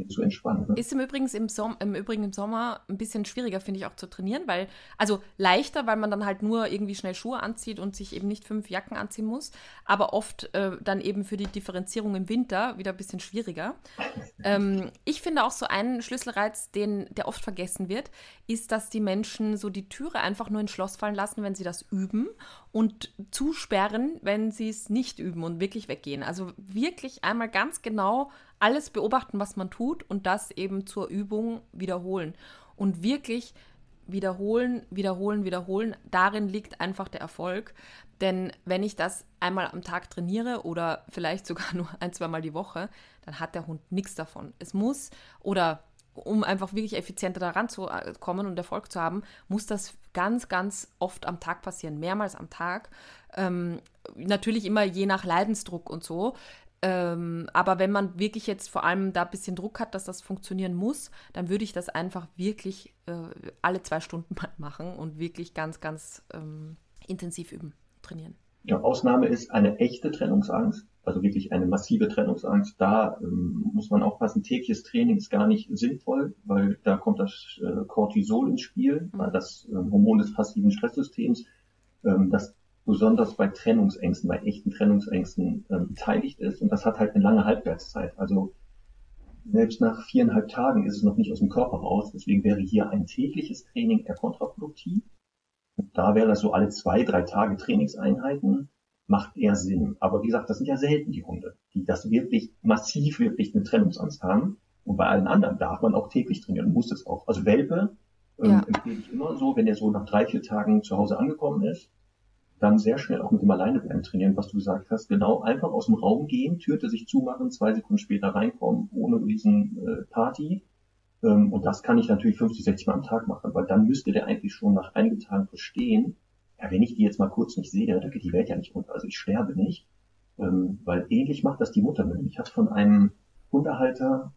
zu entspannen. Ne? Ist im Übrigen im, Som im Übrigen im Sommer ein bisschen schwieriger, finde ich, auch zu trainieren, weil, also leichter, weil man dann halt nur irgendwie schnell Schuhe anzieht und sich eben nicht fünf Jacken anziehen muss, aber oft äh, dann eben für die Differenzierung im Winter wieder ein bisschen schwieriger. ähm, ich finde auch so einen Schlüsselreiz, den, der oft vergessen wird, ist, dass die Menschen so die Türe einfach nur ins Schloss fallen lassen, wenn sie das üben und zusperren, wenn sie es nicht üben und wirklich weggehen. Also wirklich einmal ganz genau alles beobachten, was man tut und das eben zur Übung wiederholen. Und wirklich wiederholen, wiederholen, wiederholen. Darin liegt einfach der Erfolg. Denn wenn ich das einmal am Tag trainiere oder vielleicht sogar nur ein, zweimal die Woche, dann hat der Hund nichts davon. Es muss oder um einfach wirklich effizienter daran zu kommen und Erfolg zu haben, muss das ganz, ganz oft am Tag passieren, mehrmals am Tag. Ähm, natürlich immer je nach Leidensdruck und so. Ähm, aber wenn man wirklich jetzt vor allem da ein bisschen Druck hat, dass das funktionieren muss, dann würde ich das einfach wirklich äh, alle zwei Stunden mal machen und wirklich ganz, ganz ähm, intensiv üben, trainieren. Ja, Ausnahme ist eine echte Trennungsangst, also wirklich eine massive Trennungsangst. Da ähm, muss man aufpassen, tägliches Training ist gar nicht sinnvoll, weil da kommt das äh, Cortisol ins Spiel, mhm. das äh, Hormon des passiven Stresssystems, ähm, das besonders bei Trennungsängsten, bei echten Trennungsängsten äh, beteiligt ist. Und das hat halt eine lange Halbwertszeit. Also selbst nach viereinhalb Tagen ist es noch nicht aus dem Körper raus. Deswegen wäre hier ein tägliches Training eher kontraproduktiv. Da wäre das so alle zwei, drei Tage Trainingseinheiten, macht eher Sinn. Aber wie gesagt, das sind ja selten die Hunde, die das wirklich massiv wirklich eine Trennungsangst haben. Und bei allen anderen darf man auch täglich trainieren, muss es auch. Also Welpe ähm, ja. empfehle ich immer so, wenn er so nach drei, vier Tagen zu Hause angekommen ist, dann sehr schnell auch mit dem Alleinebleiben trainieren, was du gesagt hast. Genau, einfach aus dem Raum gehen, Türte sich zumachen, zwei Sekunden später reinkommen, ohne riesen äh, Party ähm, und das kann ich natürlich 50, 60 Mal am Tag machen, weil dann müsste der eigentlich schon nach einigen Tagen verstehen, ja, wenn ich die jetzt mal kurz nicht sehe, da geht die Welt ja nicht unter, also ich sterbe nicht. Ähm, weil ähnlich macht das die Muttermilch. Ich habe von einem Hundehalter,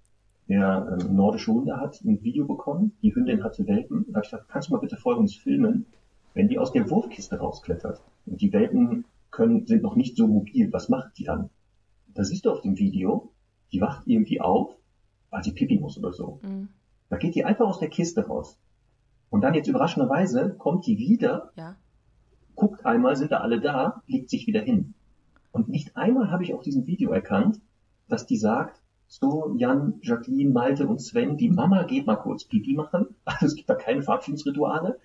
der ähm, nordische Hunde hat, ein Video bekommen. Die Hündin hatte Welpen. Da habe ich gesagt, kannst du mal bitte folgendes filmen? Wenn die aus der Wurfkiste rausklettert und die Welpen können, sind noch nicht so mobil, was macht die dann? Da siehst du auf dem Video, die wacht irgendwie auf, weil sie pipi muss oder so. Mhm. Da geht die einfach aus der Kiste raus. Und dann jetzt überraschenderweise kommt die wieder, ja. Guckt einmal, sind da alle da, legt sich wieder hin. Und nicht einmal habe ich auf diesem Video erkannt, dass die sagt, so, Jan, Jacqueline, Malte und Sven, die Mama geht mal kurz Pipi machen. Also es gibt da keine Verabschiedungsrituale.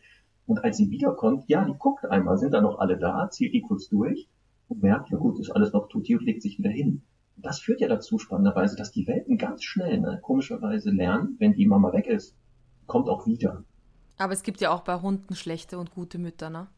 Und als sie wiederkommt, ja, die guckt einmal, sind da noch alle da, zieht die kurz durch und merkt, ja gut, ist alles noch tutti und legt sich wieder hin. Das führt ja dazu spannenderweise, dass die Welpen ganz schnell, ne, komischerweise lernen, wenn die Mama weg ist, kommt auch wieder. Aber es gibt ja auch bei Hunden schlechte und gute Mütter, ne?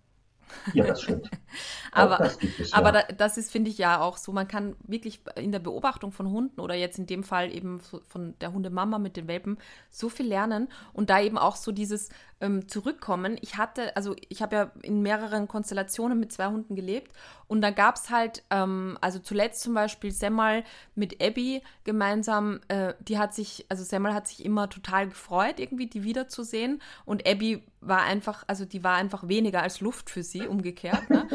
Ja, das stimmt. aber das, es, ja. aber da, das ist, finde ich, ja auch so. Man kann wirklich in der Beobachtung von Hunden oder jetzt in dem Fall eben von der Hundemama mit den Welpen so viel lernen und da eben auch so dieses ähm, Zurückkommen. Ich hatte, also ich habe ja in mehreren Konstellationen mit zwei Hunden gelebt und da gab es halt, ähm, also zuletzt zum Beispiel Semmel mit Abby gemeinsam, äh, die hat sich, also Semmel hat sich immer total gefreut, irgendwie die wiederzusehen und Abby war einfach, also die war einfach weniger als Luft für sie, umgekehrt. Ne?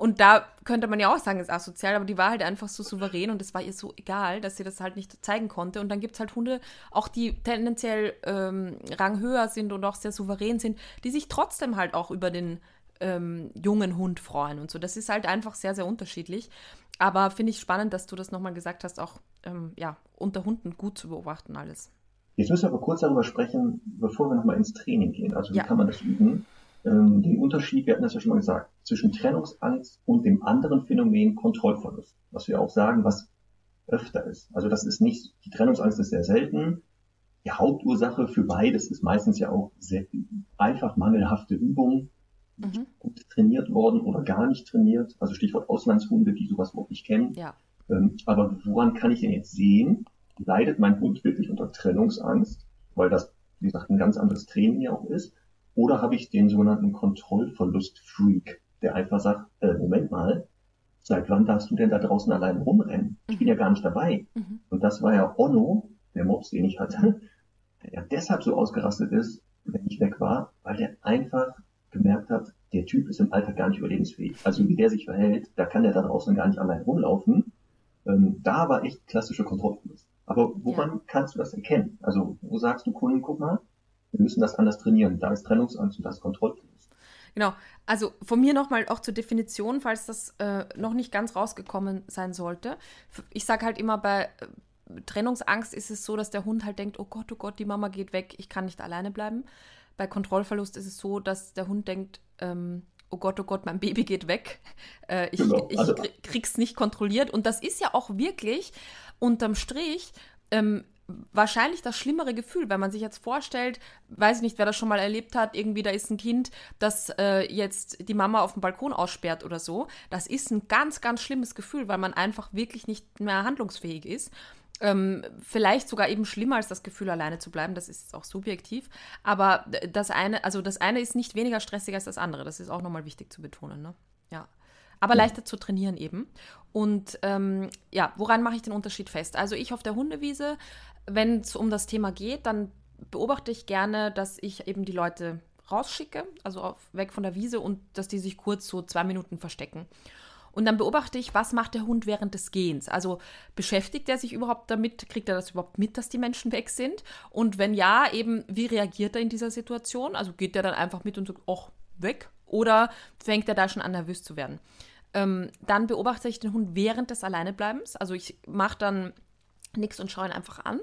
Und da könnte man ja auch sagen, ist asozial, aber die war halt einfach so souverän und es war ihr so egal, dass sie das halt nicht zeigen konnte. Und dann gibt es halt Hunde, auch die tendenziell ähm, ranghöher sind und auch sehr souverän sind, die sich trotzdem halt auch über den ähm, jungen Hund freuen und so. Das ist halt einfach sehr, sehr unterschiedlich. Aber finde ich spannend, dass du das nochmal gesagt hast, auch ähm, ja, unter Hunden gut zu beobachten alles. Jetzt müssen wir aber kurz darüber sprechen, bevor wir nochmal ins Training gehen. Also wie ja. kann man das üben? Ähm, den Unterschied, wir hatten das ja schon mal gesagt, zwischen Trennungsangst und dem anderen Phänomen Kontrollverlust. Was wir auch sagen, was öfter ist. Also das ist nicht, die Trennungsangst ist sehr selten. Die Hauptursache für beides ist meistens ja auch sehr einfach mangelhafte Übung, mhm. gut trainiert worden oder gar nicht trainiert. Also Stichwort Auslandshunde, die sowas überhaupt nicht kennen. Ja. Ähm, aber woran kann ich denn jetzt sehen, leidet mein Hund wirklich unter Trennungsangst, weil das, wie gesagt, ein ganz anderes Training ja auch ist? Oder habe ich den sogenannten Kontrollverlust-Freak, der einfach sagt, äh, Moment mal, seit wann darfst du denn da draußen allein rumrennen? Ich bin ja gar nicht dabei. Mhm. Und das war ja Onno, der Mops, den ich hatte, der ja deshalb so ausgerastet ist, wenn ich weg war, weil der einfach gemerkt hat, der Typ ist im Alltag gar nicht überlebensfähig. Also wie der sich verhält, da kann der da draußen gar nicht allein rumlaufen. Ähm, da war echt klassische Kontrollverlust. Aber woran ja. kannst du das erkennen? Also wo sagst du Kunden, guck mal, wir müssen das anders trainieren. Da ist Trennungsangst und da ist Kontrollverlust. Genau. Also von mir nochmal auch zur Definition, falls das äh, noch nicht ganz rausgekommen sein sollte. Ich sage halt immer bei Trennungsangst ist es so, dass der Hund halt denkt, oh Gott, oh Gott, die Mama geht weg, ich kann nicht alleine bleiben. Bei Kontrollverlust ist es so, dass der Hund denkt, ähm, oh Gott, oh Gott, mein Baby geht weg. Äh, ich, genau. also, ich krieg's nicht kontrolliert. Und das ist ja auch wirklich unterm Strich ähm, wahrscheinlich das schlimmere Gefühl, wenn man sich jetzt vorstellt, weiß ich nicht, wer das schon mal erlebt hat, irgendwie da ist ein Kind, das äh, jetzt die Mama auf dem Balkon aussperrt oder so. Das ist ein ganz, ganz schlimmes Gefühl, weil man einfach wirklich nicht mehr handlungsfähig ist. Ähm, vielleicht sogar eben schlimmer als das Gefühl, alleine zu bleiben. Das ist auch subjektiv. Aber das eine, also das eine ist nicht weniger stressig als das andere. Das ist auch nochmal wichtig zu betonen. Ne? Ja. Aber ja. leichter zu trainieren eben. Und ähm, ja, woran mache ich den Unterschied fest? Also ich auf der Hundewiese, wenn es um das Thema geht, dann beobachte ich gerne, dass ich eben die Leute rausschicke, also auf, weg von der Wiese und dass die sich kurz so zwei Minuten verstecken. Und dann beobachte ich, was macht der Hund während des Gehens. Also beschäftigt er sich überhaupt damit? Kriegt er das überhaupt mit, dass die Menschen weg sind? Und wenn ja, eben, wie reagiert er in dieser Situation? Also geht er dann einfach mit und sagt, ach, weg? Oder fängt er da schon an, nervös zu werden? Ähm, dann beobachte ich den Hund während des Alleinebleibens. Also ich mache dann nichts und schaue ihn einfach an.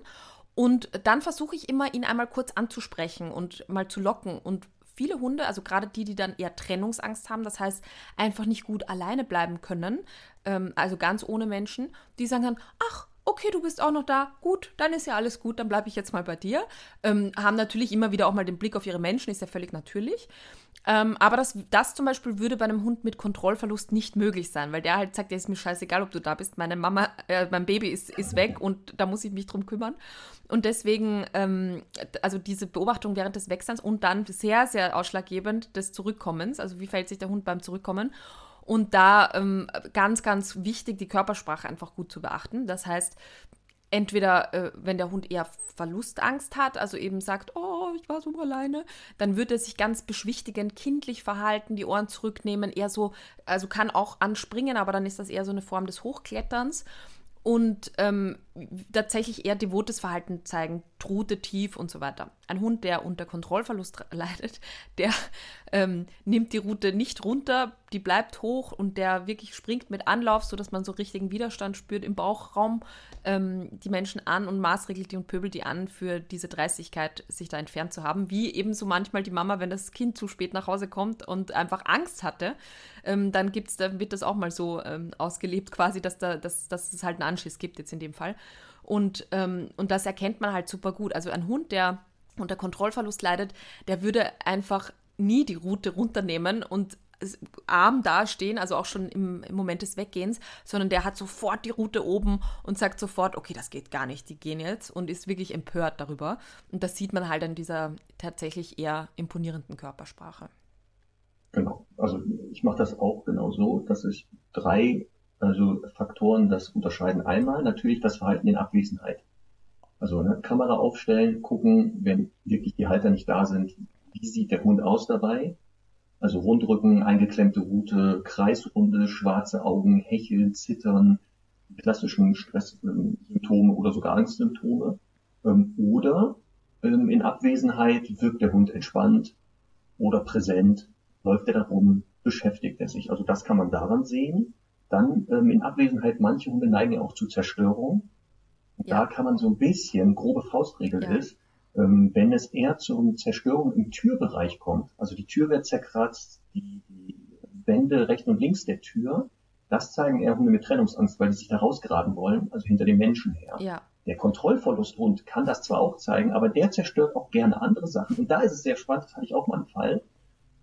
Und dann versuche ich immer, ihn einmal kurz anzusprechen und mal zu locken. Und viele Hunde, also gerade die, die dann eher Trennungsangst haben, das heißt einfach nicht gut alleine bleiben können, ähm, also ganz ohne Menschen, die sagen dann, ach, okay, du bist auch noch da, gut, dann ist ja alles gut, dann bleibe ich jetzt mal bei dir. Ähm, haben natürlich immer wieder auch mal den Blick auf ihre Menschen, ist ja völlig natürlich. Ähm, aber das, das zum Beispiel würde bei einem Hund mit Kontrollverlust nicht möglich sein, weil der halt sagt, ja, ist mir scheißegal, ob du da bist, meine Mama, äh, mein Baby ist, ist weg und da muss ich mich drum kümmern. Und deswegen, ähm, also diese Beobachtung während des Wechselns und dann sehr, sehr ausschlaggebend des Zurückkommens, also wie verhält sich der Hund beim Zurückkommen. Und da ähm, ganz, ganz wichtig, die Körpersprache einfach gut zu beachten. Das heißt, entweder, äh, wenn der Hund eher Verlustangst hat, also eben sagt, oh, ich war so alleine, dann wird er sich ganz beschwichtigend, kindlich verhalten, die Ohren zurücknehmen, eher so, also kann auch anspringen, aber dann ist das eher so eine Form des Hochkletterns. Und ähm, tatsächlich eher devotes Verhalten zeigen, Trute tief und so weiter. Ein Hund, der unter Kontrollverlust leidet, der ähm, nimmt die Route nicht runter, die bleibt hoch und der wirklich springt mit Anlauf, sodass man so richtigen Widerstand spürt im Bauchraum, ähm, die Menschen an und maßregelt die und pöbelt die an, für diese Dreistigkeit sich da entfernt zu haben. Wie ebenso manchmal die Mama, wenn das Kind zu spät nach Hause kommt und einfach Angst hatte, ähm, dann gibt's, dann wird das auch mal so ähm, ausgelebt, quasi, dass, da, dass, dass es halt einen Anschiss gibt, jetzt in dem Fall. Und, ähm, und das erkennt man halt super gut. Also ein Hund, der unter Kontrollverlust leidet, der würde einfach nie die Route runternehmen und arm dastehen, also auch schon im, im, Moment des Weggehens, sondern der hat sofort die Route oben und sagt sofort, okay, das geht gar nicht, die gehen jetzt und ist wirklich empört darüber. Und das sieht man halt an dieser tatsächlich eher imponierenden Körpersprache. Genau, also ich mache das auch genau so, dass ich drei also Faktoren das unterscheiden. Einmal natürlich das Verhalten in Abwesenheit. Also ne, Kamera aufstellen, gucken, wenn wirklich die Halter nicht da sind, wie sieht der Hund aus dabei? Also Rundrücken, eingeklemmte Rute, Kreisrunde, schwarze Augen, Hecheln, Zittern, klassischen Stresssymptome oder sogar Angstsymptome. Ähm, oder ähm, in Abwesenheit wirkt der Hund entspannt oder präsent, läuft er darum, beschäftigt er sich. Also das kann man daran sehen. Dann ähm, in Abwesenheit, manche Hunde neigen ja auch zu Zerstörung. Und ja. da kann man so ein bisschen, grobe Faustregel ja. ist, ähm, wenn es eher zur Zerstörung im Türbereich kommt, also die Tür wird zerkratzt, die, die Wände rechts und links der Tür, das zeigen eher Hunde mit Trennungsangst, weil die sich da rausgraben wollen, also hinter dem Menschen her. Ja. Der Kontrollverlusthund kann das zwar auch zeigen, aber der zerstört auch gerne andere Sachen. Und da ist es sehr spannend, das hatte ich auch mal einen Fall.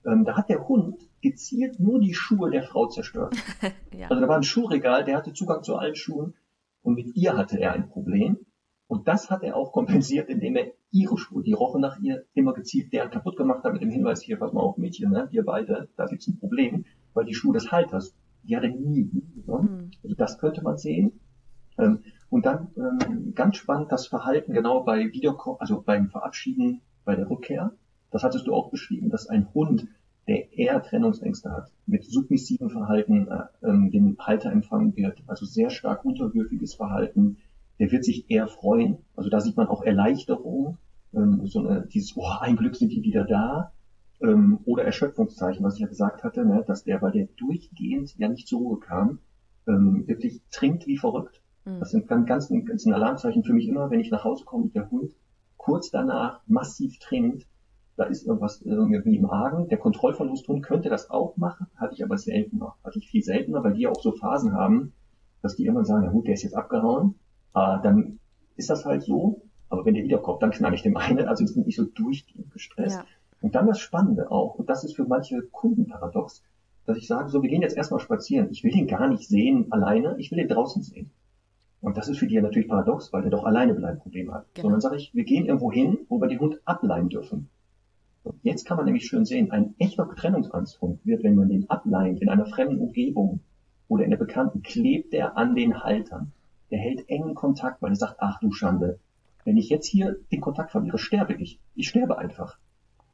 Ähm, da hat der Hund gezielt nur die Schuhe der Frau zerstört. ja. Also da war ein Schuhregal, der hatte Zugang zu allen Schuhen und mit ihr hatte er ein Problem. Und das hat er auch kompensiert, indem er ihre Schuhe, die rochen nach ihr, immer gezielt deren kaputt gemacht hat mit dem Hinweis, hier, pass mal auf, Mädchen, ne, wir beide, da gibt's ein Problem, weil die Schuhe des Halters, die hat er nie genommen. Mhm. Also das könnte man sehen. Ähm, und dann ähm, ganz spannend das Verhalten genau bei Wiederkommen, also beim Verabschieden, bei der Rückkehr. Das hattest du auch beschrieben, dass ein Hund, der eher Trennungsängste hat, mit submissivem Verhalten äh, ähm, den Halter empfangen wird, also sehr stark unterwürfiges Verhalten, der wird sich eher freuen. Also da sieht man auch Erleichterung, ähm, so eine, dieses, oh, ein Glück sind die wieder da. Ähm, oder Erschöpfungszeichen, was ich ja gesagt hatte, ne, dass der, weil der durchgehend ja nicht zur Ruhe kam, ähm, wirklich trinkt wie verrückt. Mhm. Das sind ganz, ganz, ganz ein Alarmzeichen für mich immer, wenn ich nach Hause komme und der Hund kurz danach massiv trinkt, da ist irgendwas irgendwie im Argen. Der Kontrollverlusthund könnte das auch machen, hatte ich aber seltener. Hatte ich viel seltener, weil die ja auch so Phasen haben, dass die immer sagen, na gut, der ist jetzt abgehauen, äh, dann ist das halt so. Aber wenn der wiederkommt, dann knall ich dem einen. Also die sind nicht so durchgehend gestresst. Ja. Und dann das Spannende auch, und das ist für manche Kunden paradox, dass ich sage, so, wir gehen jetzt erstmal spazieren. Ich will den gar nicht sehen alleine, ich will den draußen sehen. Und das ist für die ja natürlich paradox, weil der doch alleine bleiben Problem hat. Genau. Sondern sage ich, wir gehen irgendwo hin, wo wir den Hund ableihen dürfen. Und jetzt kann man nämlich schön sehen, ein echter Trennungsangsthund wird, wenn man den ableiht in einer fremden Umgebung oder in der Bekannten, klebt er an den Haltern. Der hält engen Kontakt, weil er sagt, ach du Schande, wenn ich jetzt hier den Kontakt verliere, sterbe ich. Ich sterbe einfach.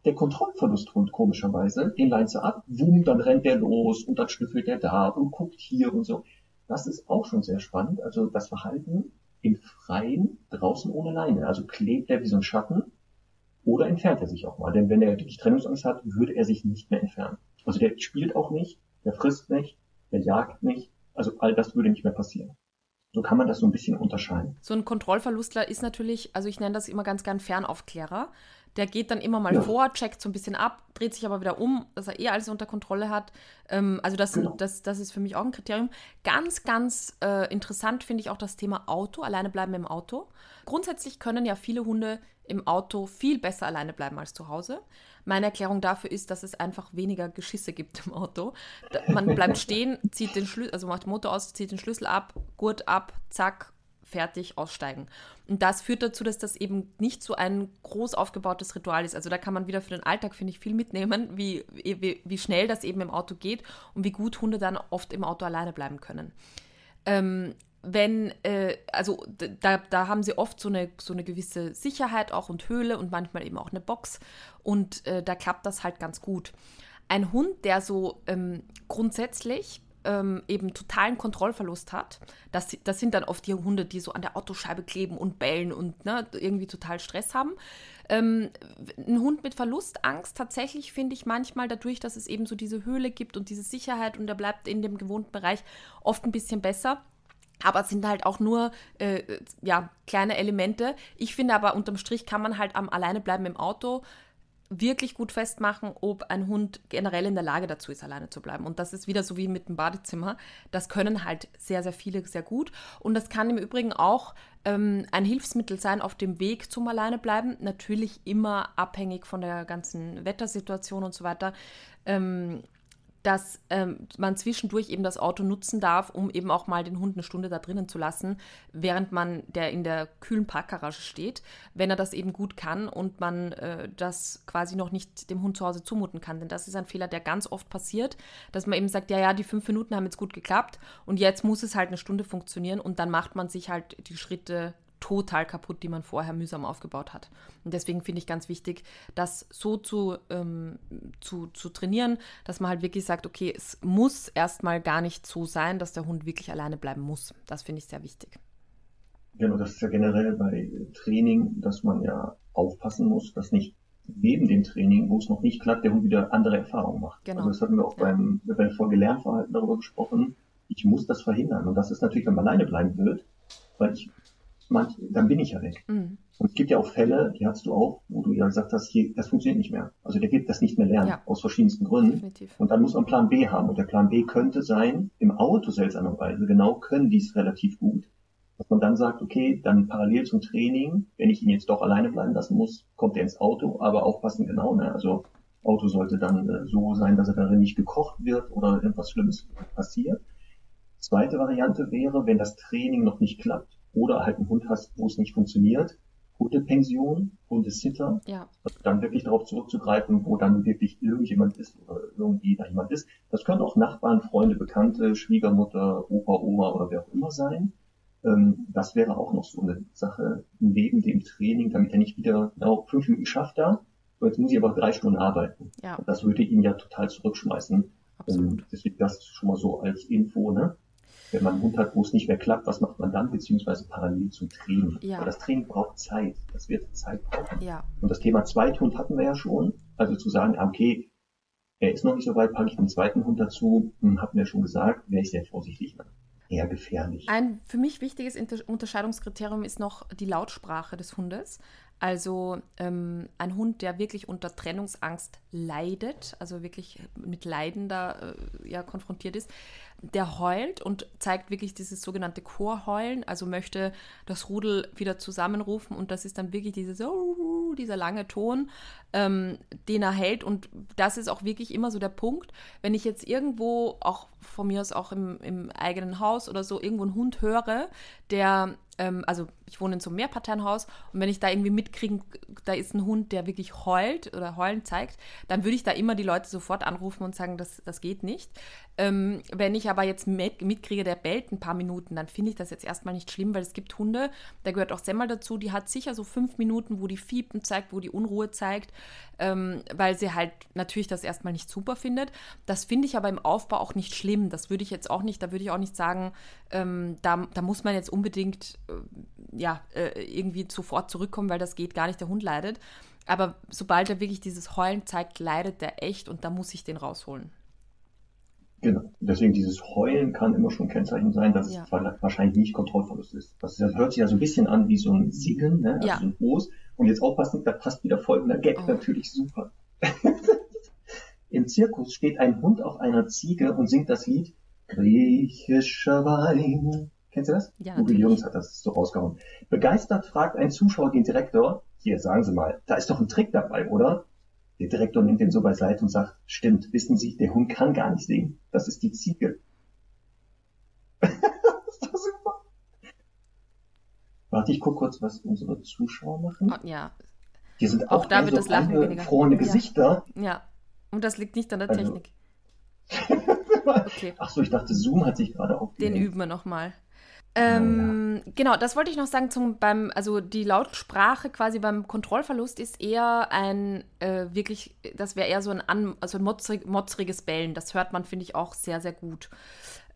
Der Kontrollverlusthund, komischerweise, den leiht sie ab, wum, dann rennt der los und dann schnüffelt der da und guckt hier und so. Das ist auch schon sehr spannend. Also das Verhalten im Freien, draußen ohne Leine. Also klebt er wie so ein Schatten oder entfernt er sich auch mal. Denn wenn er wirklich Trennungsangst hat, würde er sich nicht mehr entfernen. Also der spielt auch nicht, der frisst nicht, der jagt nicht. Also all das würde nicht mehr passieren. So kann man das so ein bisschen unterscheiden. So ein Kontrollverlustler ist natürlich, also ich nenne das immer ganz gern Fernaufklärer. Der geht dann immer mal ja. vor, checkt so ein bisschen ab, dreht sich aber wieder um, dass er eh alles unter Kontrolle hat. Ähm, also das, genau. das, das ist für mich auch ein Kriterium. Ganz, ganz äh, interessant finde ich auch das Thema Auto, alleine bleiben im Auto. Grundsätzlich können ja viele Hunde im Auto viel besser alleine bleiben als zu Hause. Meine Erklärung dafür ist, dass es einfach weniger Geschisse gibt im Auto. Man bleibt stehen, zieht den Schlüssel, also macht Motor aus, zieht den Schlüssel ab, Gurt ab, zack, fertig, aussteigen. Und das führt dazu, dass das eben nicht so ein groß aufgebautes Ritual ist. Also da kann man wieder für den Alltag, finde ich, viel mitnehmen, wie, wie, wie schnell das eben im Auto geht und wie gut Hunde dann oft im Auto alleine bleiben können. Ähm, wenn, äh, also da, da haben sie oft so eine, so eine gewisse Sicherheit auch und Höhle und manchmal eben auch eine Box und äh, da klappt das halt ganz gut. Ein Hund, der so ähm, grundsätzlich ähm, eben totalen Kontrollverlust hat, das, das sind dann oft die Hunde, die so an der Autoscheibe kleben und bellen und ne, irgendwie total Stress haben. Ähm, ein Hund mit Verlustangst tatsächlich finde ich manchmal dadurch, dass es eben so diese Höhle gibt und diese Sicherheit und er bleibt in dem gewohnten Bereich oft ein bisschen besser. Aber es sind halt auch nur äh, ja, kleine Elemente. Ich finde aber unterm Strich kann man halt am Alleinebleiben im Auto wirklich gut festmachen, ob ein Hund generell in der Lage dazu ist, alleine zu bleiben. Und das ist wieder so wie mit dem Badezimmer. Das können halt sehr, sehr viele sehr gut. Und das kann im Übrigen auch ähm, ein Hilfsmittel sein auf dem Weg zum Alleinebleiben. Natürlich immer abhängig von der ganzen Wettersituation und so weiter. Ähm, dass ähm, man zwischendurch eben das Auto nutzen darf, um eben auch mal den Hund eine Stunde da drinnen zu lassen, während man der in der kühlen Parkgarage steht, wenn er das eben gut kann und man äh, das quasi noch nicht dem Hund zu Hause zumuten kann. Denn das ist ein Fehler, der ganz oft passiert, dass man eben sagt, ja, ja, die fünf Minuten haben jetzt gut geklappt und jetzt muss es halt eine Stunde funktionieren und dann macht man sich halt die Schritte total kaputt, die man vorher mühsam aufgebaut hat. Und deswegen finde ich ganz wichtig, das so zu, ähm, zu, zu trainieren, dass man halt wirklich sagt, okay, es muss erstmal gar nicht so sein, dass der Hund wirklich alleine bleiben muss. Das finde ich sehr wichtig. Genau, das ist ja generell bei Training, dass man ja aufpassen muss, dass nicht neben dem Training, wo es noch nicht klappt, der Hund wieder andere Erfahrungen macht. Genau. Also das hatten wir auch ja. beim, beim Vorgelernverhalten darüber gesprochen. Ich muss das verhindern. Und das ist natürlich, wenn man alleine bleiben wird, weil ich manch, dann bin ich ja weg. Mhm. Und es gibt ja auch Fälle, die hast du auch, wo du ja gesagt hast, hier, das funktioniert nicht mehr. Also der gibt das nicht mehr lernen, ja. aus verschiedensten Gründen. Definitiv. Und dann muss man Plan B haben. Und der Plan B könnte sein, im Auto seltsamerweise, genau können die es relativ gut. Dass man dann sagt, okay, dann parallel zum Training, wenn ich ihn jetzt doch alleine bleiben lassen muss, kommt er ins Auto, aber aufpassen genau, ne? Also Auto sollte dann äh, so sein, dass er darin nicht gekocht wird oder irgendwas Schlimmes passiert. Zweite Variante wäre, wenn das Training noch nicht klappt, oder halt einen Hund hast, wo es nicht funktioniert, Hundepension, Hundesitter, ja. also dann wirklich darauf zurückzugreifen, wo dann wirklich irgendjemand ist oder irgendwie da jemand ist. Das können auch Nachbarn, Freunde, Bekannte, Schwiegermutter, Opa, Oma oder wer auch immer sein. Ähm, das wäre auch noch so eine Sache neben dem Training, damit er nicht wieder genau fünf Minuten schafft da. Jetzt muss ich aber drei Stunden arbeiten. Ja. Das würde ihn ja total zurückschmeißen. Absolut. deswegen das schon mal so als Info, ne? Wenn man einen Hund hat, wo es nicht mehr klappt, was macht man dann, beziehungsweise parallel zum Training? Ja. Weil das Training braucht Zeit. Das wird Zeit brauchen. Ja. Und das Thema Zweithund hatten wir ja schon. Also zu sagen, okay, er ist noch nicht so weit, packe ich den zweiten Hund dazu, hm, hatten wir schon gesagt, wäre ich sehr vorsichtig. Eher gefährlich. Ein für mich wichtiges Unterscheidungskriterium ist noch die Lautsprache des Hundes. Also ähm, ein Hund, der wirklich unter Trennungsangst leidet, also wirklich mit Leiden da äh, ja, konfrontiert ist, der heult und zeigt wirklich dieses sogenannte Chorheulen, also möchte das Rudel wieder zusammenrufen und das ist dann wirklich dieses, oh, dieser lange Ton, ähm, den er hält und das ist auch wirklich immer so der Punkt, wenn ich jetzt irgendwo, auch von mir aus auch im, im eigenen Haus oder so, irgendwo einen Hund höre, der ähm, also ich wohne in so einem Mehrparteienhaus und wenn ich da irgendwie mitkriege, da ist ein Hund, der wirklich heult oder heulen zeigt, dann würde ich da immer die Leute sofort anrufen und sagen, das, das geht nicht. Ähm, wenn ich aber jetzt mit, mitkriege, der bellt ein paar Minuten, dann finde ich das jetzt erstmal nicht schlimm, weil es gibt Hunde, da gehört auch Semmel dazu, die hat sicher so fünf Minuten, wo die Fiepen zeigt, wo die Unruhe zeigt, ähm, weil sie halt natürlich das erstmal nicht super findet. Das finde ich aber im Aufbau auch nicht schlimm. Das würde ich jetzt auch nicht, da würde ich auch nicht sagen, ähm, da, da muss man jetzt unbedingt äh, ja, äh, irgendwie sofort zurückkommen, weil das geht gar nicht, der Hund leidet. Aber sobald er wirklich dieses Heulen zeigt, leidet der echt und da muss ich den rausholen. Genau. Deswegen dieses Heulen kann immer schon Kennzeichen sein, dass ja. es wahrscheinlich nicht Kontrollverlust ist. Das, hört sich ja so ein bisschen an wie so ein Singen, ne? also ja. so ein Os. Und jetzt aufpassen, da passt wieder folgender Gag oh. natürlich super. Im Zirkus steht ein Hund auf einer Ziege und singt das Lied Griechischer Wein. Kennst du das? Ja. Uwe Jürgens hat das so rausgehauen. Begeistert fragt ein Zuschauer den Direktor, hier, sagen Sie mal, da ist doch ein Trick dabei, oder? Der Direktor nimmt den so beiseite und sagt, stimmt, wissen Sie, der Hund kann gar nicht singen. Das ist die Ziege. Warte, ich guck kurz, was unsere Zuschauer machen. Oh, ja. Die sind auch, auch da wird so das Lachen weniger. Vorne Gesichter. Ja. ja. Und das liegt nicht an der also. Technik. okay. Ach so, ich dachte, Zoom hat sich gerade aufgehört. Den üben wir nochmal. Ähm, ja. Genau, das wollte ich noch sagen zum beim, also die Lautsprache quasi beim Kontrollverlust ist eher ein äh, wirklich, das wäre eher so ein, an, also ein motzrig, motzriges Bellen. Das hört man, finde ich, auch sehr, sehr gut.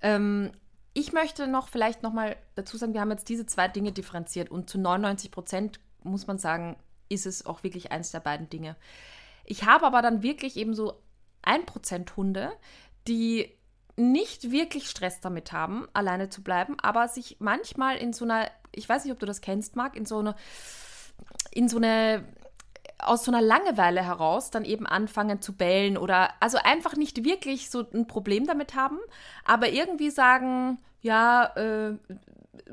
Ähm, ich möchte noch vielleicht nochmal dazu sagen, wir haben jetzt diese zwei Dinge differenziert und zu 99 Prozent muss man sagen, ist es auch wirklich eins der beiden Dinge. Ich habe aber dann wirklich eben so 1% Hunde, die nicht wirklich Stress damit haben, alleine zu bleiben, aber sich manchmal in so einer, ich weiß nicht, ob du das kennst, Marc, in so eine, in so eine, aus so einer Langeweile heraus dann eben anfangen zu bellen oder also einfach nicht wirklich so ein Problem damit haben, aber irgendwie sagen, ja, äh,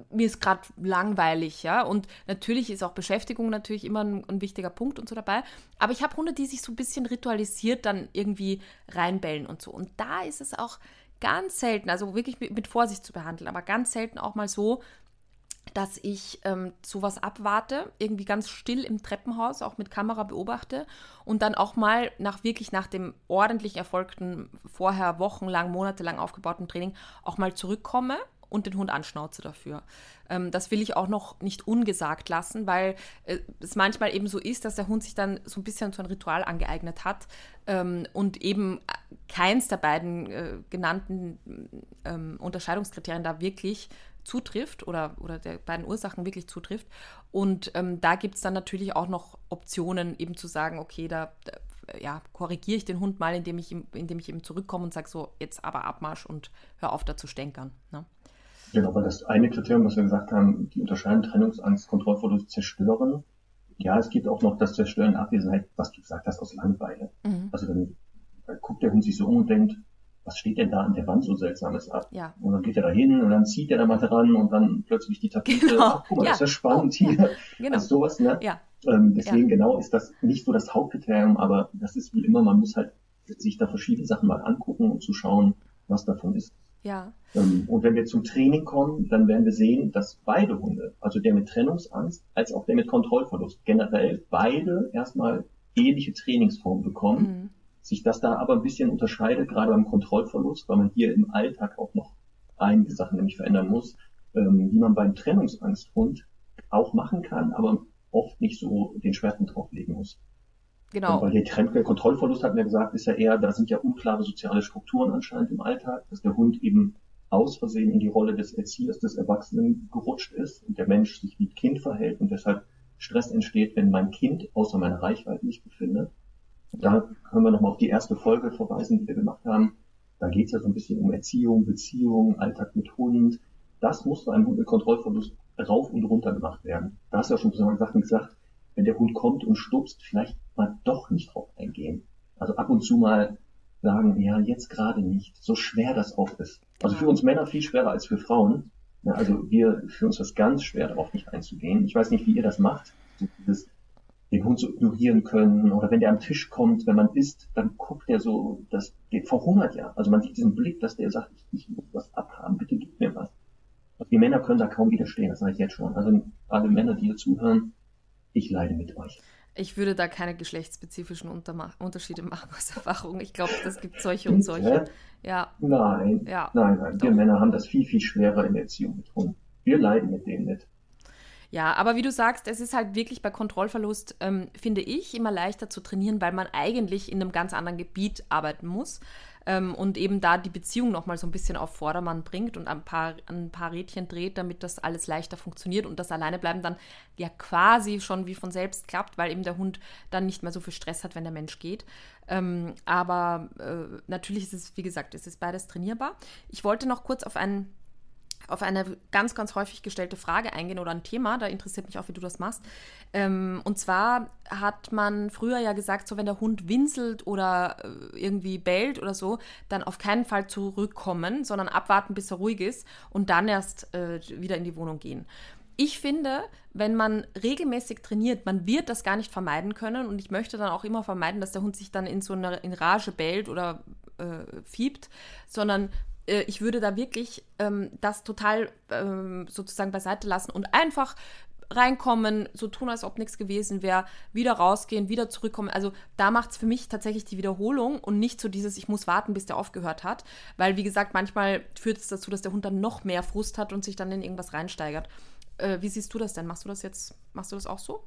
mir ist gerade langweilig, ja. Und natürlich ist auch Beschäftigung natürlich immer ein, ein, wichtiger Punkt und so dabei. Aber ich habe Hunde, die sich so ein bisschen ritualisiert dann irgendwie reinbellen und so. Und da ist es auch ganz selten, also wirklich mit, mit Vorsicht zu behandeln, aber ganz selten auch mal so, dass ich ähm, sowas abwarte, irgendwie ganz still im Treppenhaus, auch mit Kamera beobachte und dann auch mal nach wirklich nach dem ordentlich erfolgten, vorher wochenlang, monatelang aufgebauten Training auch mal zurückkomme und den Hund anschnauze dafür. Ähm, das will ich auch noch nicht ungesagt lassen, weil äh, es manchmal eben so ist, dass der Hund sich dann so ein bisschen so ein Ritual angeeignet hat ähm, und eben keins der beiden äh, genannten ähm, Unterscheidungskriterien da wirklich zutrifft oder, oder der beiden Ursachen wirklich zutrifft. Und ähm, da gibt es dann natürlich auch noch Optionen, eben zu sagen, okay, da, da ja, korrigiere ich den Hund mal, indem ich, ihm, indem ich ihm zurückkomme und sage so, jetzt aber Abmarsch und hör auf da zu stänkern. Ne? Genau, weil das eine Kriterium, was wir gesagt haben, die unterscheiden Trennungsangst, Kontrollverlust, Zerstören. Ja, es gibt auch noch das Zerstören, Abwesenheit, was du gesagt hast, aus Langeweile. Mhm. Also dann, dann guckt der Hund sich so um und denkt, was steht denn da an der Wand so Seltsames ab? Ja. Und dann geht er da hin und dann zieht er da mal dran und dann plötzlich die Tapete. Genau. Ach, guck mal, ja. das ist ja spannend oh, hier. Ja. Genau. Also sowas, ne? Ja. Ähm, deswegen ja. genau ist das nicht so das Hauptkriterium, aber das ist wie immer, man muss halt sich da verschiedene Sachen mal angucken, um zu schauen, was davon ist. Ja. Ähm, und wenn wir zum Training kommen, dann werden wir sehen, dass beide Hunde, also der mit Trennungsangst als auch der mit Kontrollverlust, generell beide erstmal ähnliche Trainingsformen bekommen. Mhm. Sich das da aber ein bisschen unterscheidet, gerade beim Kontrollverlust, weil man hier im Alltag auch noch einige Sachen nämlich verändern muss, ähm, die man beim Trennungsangsthund auch machen kann, aber oft nicht so den Schwerpunkt drauflegen muss. Genau. Weil der Trend, der Kontrollverlust, hatten wir gesagt, ist ja eher, da sind ja unklare soziale Strukturen anscheinend im Alltag, dass der Hund eben aus Versehen in die Rolle des Erziehers, des Erwachsenen gerutscht ist und der Mensch sich wie Kind verhält und deshalb Stress entsteht, wenn mein Kind außer meiner Reichweite nicht befindet. Da können wir nochmal auf die erste Folge verweisen, die wir gemacht haben. Da geht es ja so ein bisschen um Erziehung, Beziehung, Alltag mit Hund. Das muss bei einem Hund mit Kontrollverlust rauf und runter gemacht werden. Da hast du ja schon gesagt, wenn der Hund kommt und stupst, vielleicht mal doch nicht drauf eingehen. Also ab und zu mal sagen, ja, jetzt gerade nicht, so schwer das auch ist. Also für uns Männer viel schwerer als für Frauen. Ja, also wir, für uns ist ganz schwer, darauf nicht einzugehen. Ich weiß nicht, wie ihr das macht. So dieses, den Hund so ignorieren können oder wenn der am Tisch kommt, wenn man isst, dann guckt der so, dass der verhungert ja. Also man sieht diesen Blick, dass der sagt, ich, ich muss was abhaben, bitte gib mir was. Und die Männer können da kaum widerstehen, das sage ich jetzt schon. Also alle Männer, die hier zuhören, ich leide mit euch. Ich würde da keine geschlechtsspezifischen Unterma Unterschiede machen aus Erfahrung. Ich glaube, das gibt solche und solche. Ja. Nein, ja. nein, nein. Wir Männer haben das viel, viel schwerer in der Erziehung mit Hunden. Wir leiden mit denen nicht. Ja, aber wie du sagst, es ist halt wirklich bei Kontrollverlust, ähm, finde ich, immer leichter zu trainieren, weil man eigentlich in einem ganz anderen Gebiet arbeiten muss ähm, und eben da die Beziehung nochmal so ein bisschen auf Vordermann bringt und ein paar, ein paar Rädchen dreht, damit das alles leichter funktioniert und das Alleinebleiben dann ja quasi schon wie von selbst klappt, weil eben der Hund dann nicht mehr so viel Stress hat, wenn der Mensch geht. Ähm, aber äh, natürlich ist es, wie gesagt, es ist beides trainierbar. Ich wollte noch kurz auf einen auf eine ganz, ganz häufig gestellte Frage eingehen oder ein Thema. Da interessiert mich auch, wie du das machst. Ähm, und zwar hat man früher ja gesagt, so wenn der Hund winselt oder äh, irgendwie bellt oder so, dann auf keinen Fall zurückkommen, sondern abwarten, bis er ruhig ist und dann erst äh, wieder in die Wohnung gehen. Ich finde, wenn man regelmäßig trainiert, man wird das gar nicht vermeiden können und ich möchte dann auch immer vermeiden, dass der Hund sich dann in so einer in Rage bellt oder äh, fiebt, sondern äh, ich würde da wirklich ähm, das total ähm, sozusagen beiseite lassen und einfach reinkommen, so tun, als ob nichts gewesen wäre, wieder rausgehen, wieder zurückkommen. Also da macht es für mich tatsächlich die Wiederholung und nicht so dieses, ich muss warten, bis der aufgehört hat. Weil, wie gesagt, manchmal führt es dazu, dass der Hund dann noch mehr Frust hat und sich dann in irgendwas reinsteigert. Äh, wie siehst du das denn? Machst du das jetzt, machst du das auch so?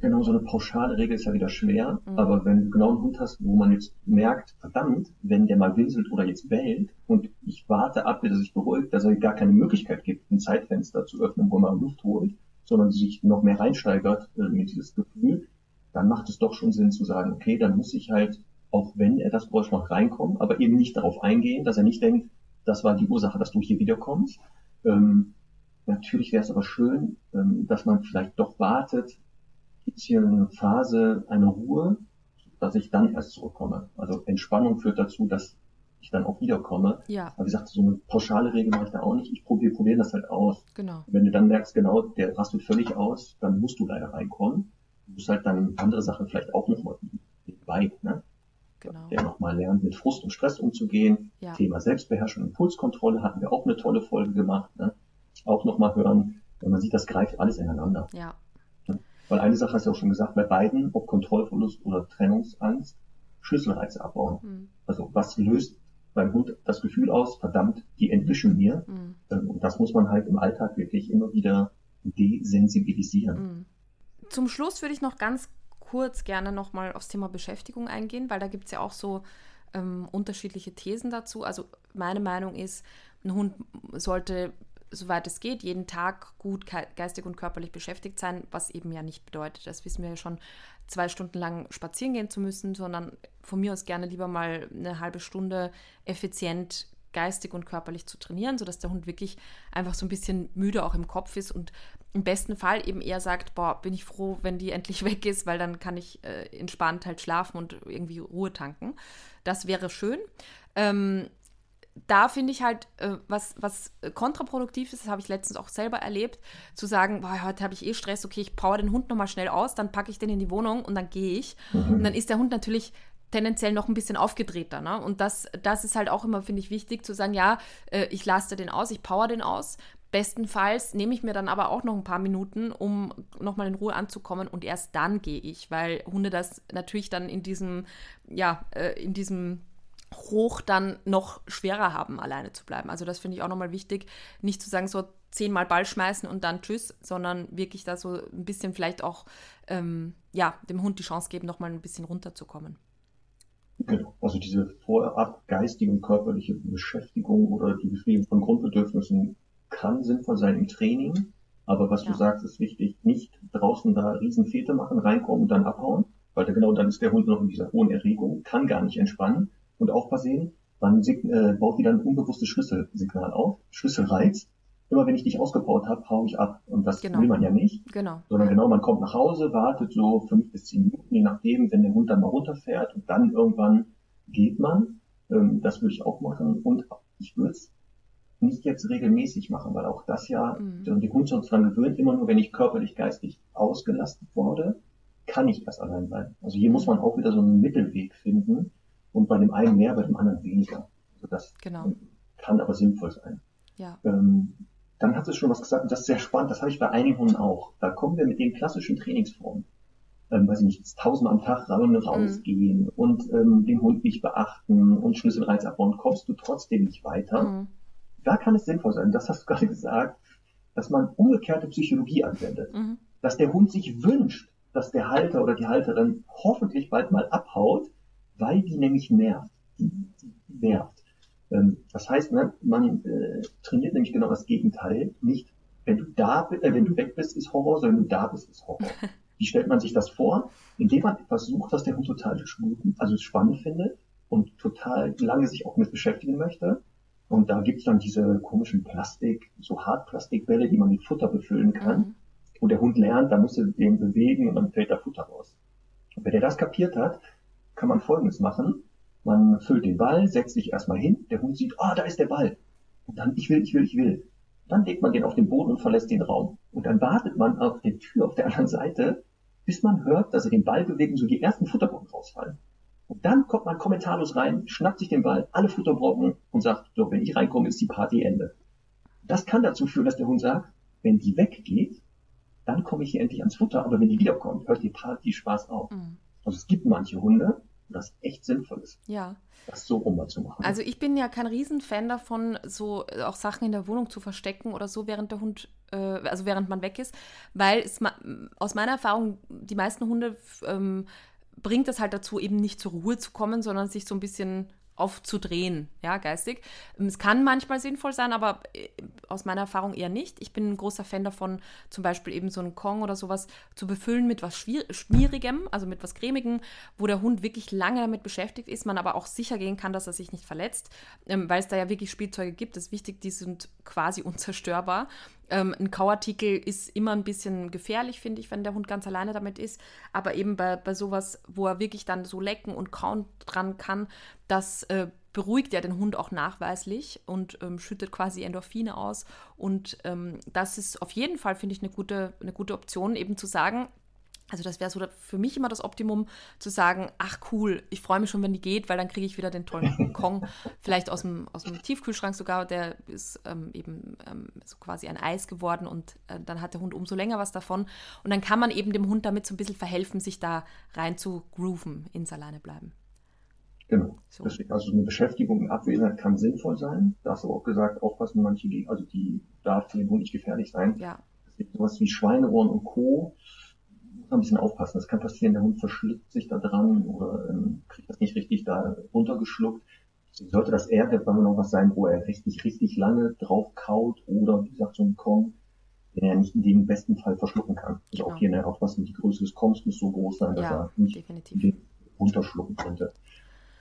Genau, so eine pauschale Regel ist ja wieder schwer, mhm. aber wenn du genau einen Hund hast, wo man jetzt merkt, verdammt, wenn der mal winselt oder jetzt bellt und ich warte ab, bis er sich beruhigt, dass er gar keine Möglichkeit gibt, ein Zeitfenster zu öffnen, wo man Luft holt, sondern sich noch mehr reinsteigert äh, mit dieses Gefühl, dann macht es doch schon Sinn zu sagen, okay, dann muss ich halt, auch wenn er das Geräusch macht, reinkommen, aber eben nicht darauf eingehen, dass er nicht denkt, das war die Ursache, dass du hier wiederkommst. Ähm, natürlich wäre es aber schön, ähm, dass man vielleicht doch wartet, gibt es hier eine Phase, eine Ruhe, dass ich dann erst zurückkomme. Also Entspannung führt dazu, dass ich dann auch wiederkomme. Ja. Aber wie gesagt, so eine pauschale Regel mache ich da auch nicht. Ich probiere probier das halt aus. Genau. Wenn du dann merkst, genau, der rastet völlig aus, dann musst du leider reinkommen. Du musst halt dann andere Sachen vielleicht auch nochmal nebenbei, ne? Genau. Der nochmal lernt, mit Frust und Stress umzugehen. Ja. Thema Selbstbeherrschung, Impulskontrolle hatten wir auch eine tolle Folge gemacht. Ne? Auch nochmal hören. Wenn man sieht, das greift alles ineinander. Ja. Weil eine Sache hast du auch schon gesagt, bei beiden, ob Kontrollverlust oder Trennungsangst, Schlüsselreize abbauen. Mhm. Also was löst beim Hund das Gefühl aus, verdammt, die entwischen mir. Mhm. Und das muss man halt im Alltag wirklich immer wieder desensibilisieren. Mhm. Zum Schluss würde ich noch ganz kurz gerne nochmal aufs Thema Beschäftigung eingehen, weil da gibt es ja auch so ähm, unterschiedliche Thesen dazu. Also meine Meinung ist, ein Hund sollte soweit es geht, jeden Tag gut geistig und körperlich beschäftigt sein, was eben ja nicht bedeutet, das wissen wir ja schon, zwei Stunden lang spazieren gehen zu müssen, sondern von mir aus gerne lieber mal eine halbe Stunde effizient geistig und körperlich zu trainieren, sodass der Hund wirklich einfach so ein bisschen müde auch im Kopf ist und im besten Fall eben eher sagt, boah, bin ich froh, wenn die endlich weg ist, weil dann kann ich äh, entspannt halt schlafen und irgendwie Ruhe tanken. Das wäre schön. Ähm, da finde ich halt, äh, was, was kontraproduktiv ist, das habe ich letztens auch selber erlebt, zu sagen, boah, heute habe ich eh Stress, okay, ich power den Hund nochmal schnell aus, dann packe ich den in die Wohnung und dann gehe ich. Mhm. Und dann ist der Hund natürlich tendenziell noch ein bisschen aufgedrehter. Ne? Und das, das ist halt auch immer, finde ich, wichtig zu sagen, ja, äh, ich lasse den aus, ich power den aus. Bestenfalls nehme ich mir dann aber auch noch ein paar Minuten, um nochmal in Ruhe anzukommen und erst dann gehe ich, weil Hunde das natürlich dann in diesem, ja, äh, in diesem hoch dann noch schwerer haben, alleine zu bleiben. Also das finde ich auch nochmal wichtig, nicht zu sagen, so zehnmal Ball schmeißen und dann tschüss, sondern wirklich da so ein bisschen vielleicht auch ähm, ja, dem Hund die Chance geben, nochmal ein bisschen runterzukommen. Genau, also diese vorab geistige und körperliche Beschäftigung oder die Befriedigung von Grundbedürfnissen kann sinnvoll sein im Training, aber was ja. du sagst, ist wichtig, nicht draußen da Riesenfete machen, reinkommen und dann abhauen, weil da genau dann ist der Hund noch in dieser hohen Erregung, kann gar nicht entspannen und aufpassen, man äh, baut wieder ein unbewusstes Schlüsselsignal auf, Schlüsselreiz. Immer wenn ich dich ausgebaut habe, hau ich ab. Und das genau. will man ja nicht. Genau. Sondern genau, man kommt nach Hause, wartet so fünf bis zehn Minuten, je nachdem, wenn der Hund dann mal runterfährt und dann irgendwann geht man. Ähm, das würde ich auch machen. Und ich würde es nicht jetzt regelmäßig machen, weil auch das ja, mhm. den Hund sonst dran gewöhnt, immer nur wenn ich körperlich, geistig ausgelastet wurde, kann ich erst allein sein. Also hier muss man auch wieder so einen Mittelweg finden und bei dem einen mehr, bei dem anderen weniger. Also das genau. kann aber sinnvoll sein. Ja. Ähm, dann hat es schon was gesagt, und das ist sehr spannend, das habe ich bei einigen Hunden auch. Da kommen wir mit den klassischen Trainingsformen. Ähm, weiß ich nicht, tausendmal am Tag rein und rausgehen mhm. und ähm, den Hund nicht beachten und Schlüsselreiz abbauen, kommst du trotzdem nicht weiter. Mhm. Da kann es sinnvoll sein, das hast du gerade gesagt, dass man umgekehrte Psychologie anwendet. Mhm. Dass der Hund sich wünscht, dass der Halter oder die Halterin hoffentlich bald mal abhaut, weil die nämlich nervt. Die, die nervt. Ähm, das heißt, ne, man äh, trainiert nämlich genau das Gegenteil. Nicht, wenn du da, äh, wenn du weg bist, ist Horror, sondern wenn du da bist, ist Horror. Wie stellt man sich das vor? Indem man versucht, dass der Hund total also spannend findet und total lange sich auch mit beschäftigen möchte. Und da gibt's dann diese komischen Plastik, so Hartplastikbälle, die man mit Futter befüllen kann. Mhm. Und der Hund lernt, da muss er den bewegen und dann fällt da Futter raus. Und wenn er das kapiert hat, kann man Folgendes machen. Man füllt den Ball, setzt sich erstmal hin, der Hund sieht, ah, oh, da ist der Ball. Und dann, ich will, ich will, ich will. Dann legt man den auf den Boden und verlässt den Raum. Und dann wartet man auf der Tür auf der anderen Seite, bis man hört, dass er den Ball bewegt und so die ersten Futterbrocken rausfallen. Und dann kommt man kommentarlos rein, schnappt sich den Ball, alle Futterbrocken und sagt, so, wenn ich reinkomme, ist die Party Ende. Das kann dazu führen, dass der Hund sagt, wenn die weggeht, dann komme ich hier endlich ans Futter, aber wenn die wiederkommt, hört die Party Spaß auf. Mhm. Also es gibt manche Hunde, das echt sinnvoll ist. Ja. Das so rum zu machen. Also ich bin ja kein Riesenfan davon, so äh, auch Sachen in der Wohnung zu verstecken oder so, während der Hund, äh, also während man weg ist, weil es aus meiner Erfahrung die meisten Hunde ähm, bringt es halt dazu, eben nicht zur Ruhe zu kommen, sondern sich so ein bisschen aufzudrehen, ja, geistig. Ähm, es kann manchmal sinnvoll sein, aber äh, aus meiner Erfahrung eher nicht. Ich bin ein großer Fan davon, zum Beispiel eben so einen Kong oder sowas zu befüllen mit was Schmierigem, also mit was Cremigem, wo der Hund wirklich lange damit beschäftigt ist, man aber auch sicher gehen kann, dass er sich nicht verletzt, ähm, weil es da ja wirklich Spielzeuge gibt. Das ist wichtig, die sind quasi unzerstörbar. Ähm, ein Kauartikel ist immer ein bisschen gefährlich, finde ich, wenn der Hund ganz alleine damit ist. Aber eben bei, bei sowas, wo er wirklich dann so lecken und kauen dran kann, das äh, beruhigt ja den Hund auch nachweislich und ähm, schüttet quasi Endorphine aus. Und ähm, das ist auf jeden Fall, finde ich, eine gute, eine gute Option, eben zu sagen, also das wäre so für mich immer das Optimum, zu sagen, ach cool, ich freue mich schon, wenn die geht, weil dann kriege ich wieder den tollen Kong, vielleicht aus dem, aus dem Tiefkühlschrank sogar, der ist ähm, eben ähm, so quasi ein Eis geworden und äh, dann hat der Hund umso länger was davon. Und dann kann man eben dem Hund damit so ein bisschen verhelfen, sich da rein zu grooven, ins Alleine bleiben. Genau. So. Deswegen, also eine Beschäftigung in Abwesenheit kann sinnvoll sein. Da hast du auch gesagt, aufpassen manche, also die darf für den Hund nicht gefährlich sein. Ja. Deswegen sowas wie Schweineohren und Co ein bisschen aufpassen. Das kann passieren, der Hund verschluckt sich da dran oder ähm, kriegt das nicht richtig da runtergeschluckt. Sollte das eher wenn noch was sein, wo er richtig, richtig lange drauf kaut oder, wie gesagt, so ein Kong, den er nicht in dem besten Fall verschlucken kann. Also genau. auch hier ne, aufpassen, die Größe des Kongs muss so groß sein, dass ja, er nicht definitiv. runterschlucken könnte.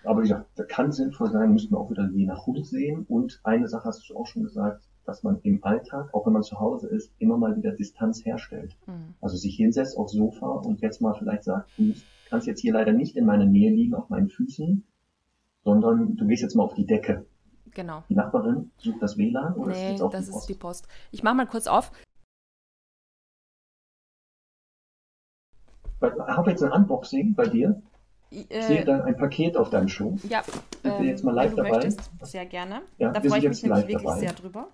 Aber wie gesagt, das kann sinnvoll sein, müssen wir auch wieder je nach Hund sehen. Und eine Sache hast du auch schon gesagt, dass man im Alltag, auch wenn man zu Hause ist, immer mal wieder Distanz herstellt. Mhm. Also sich hinsetzt aufs Sofa und jetzt mal vielleicht sagt, du kannst jetzt hier leider nicht in meiner Nähe liegen, auf meinen Füßen, sondern du gehst jetzt mal auf die Decke. Genau. Die Nachbarin sucht das WLAN oder nee, ist das die ist die Post. Ich mache mal kurz auf. Ich habe jetzt ein Unboxing bei dir. Ich äh, sehe dann ein Paket auf deinem Schuh. Ja, sind wir jetzt mal live dabei? Möchtest, sehr gerne. Ja, da freue ich mich nämlich wirklich dabei. sehr drüber.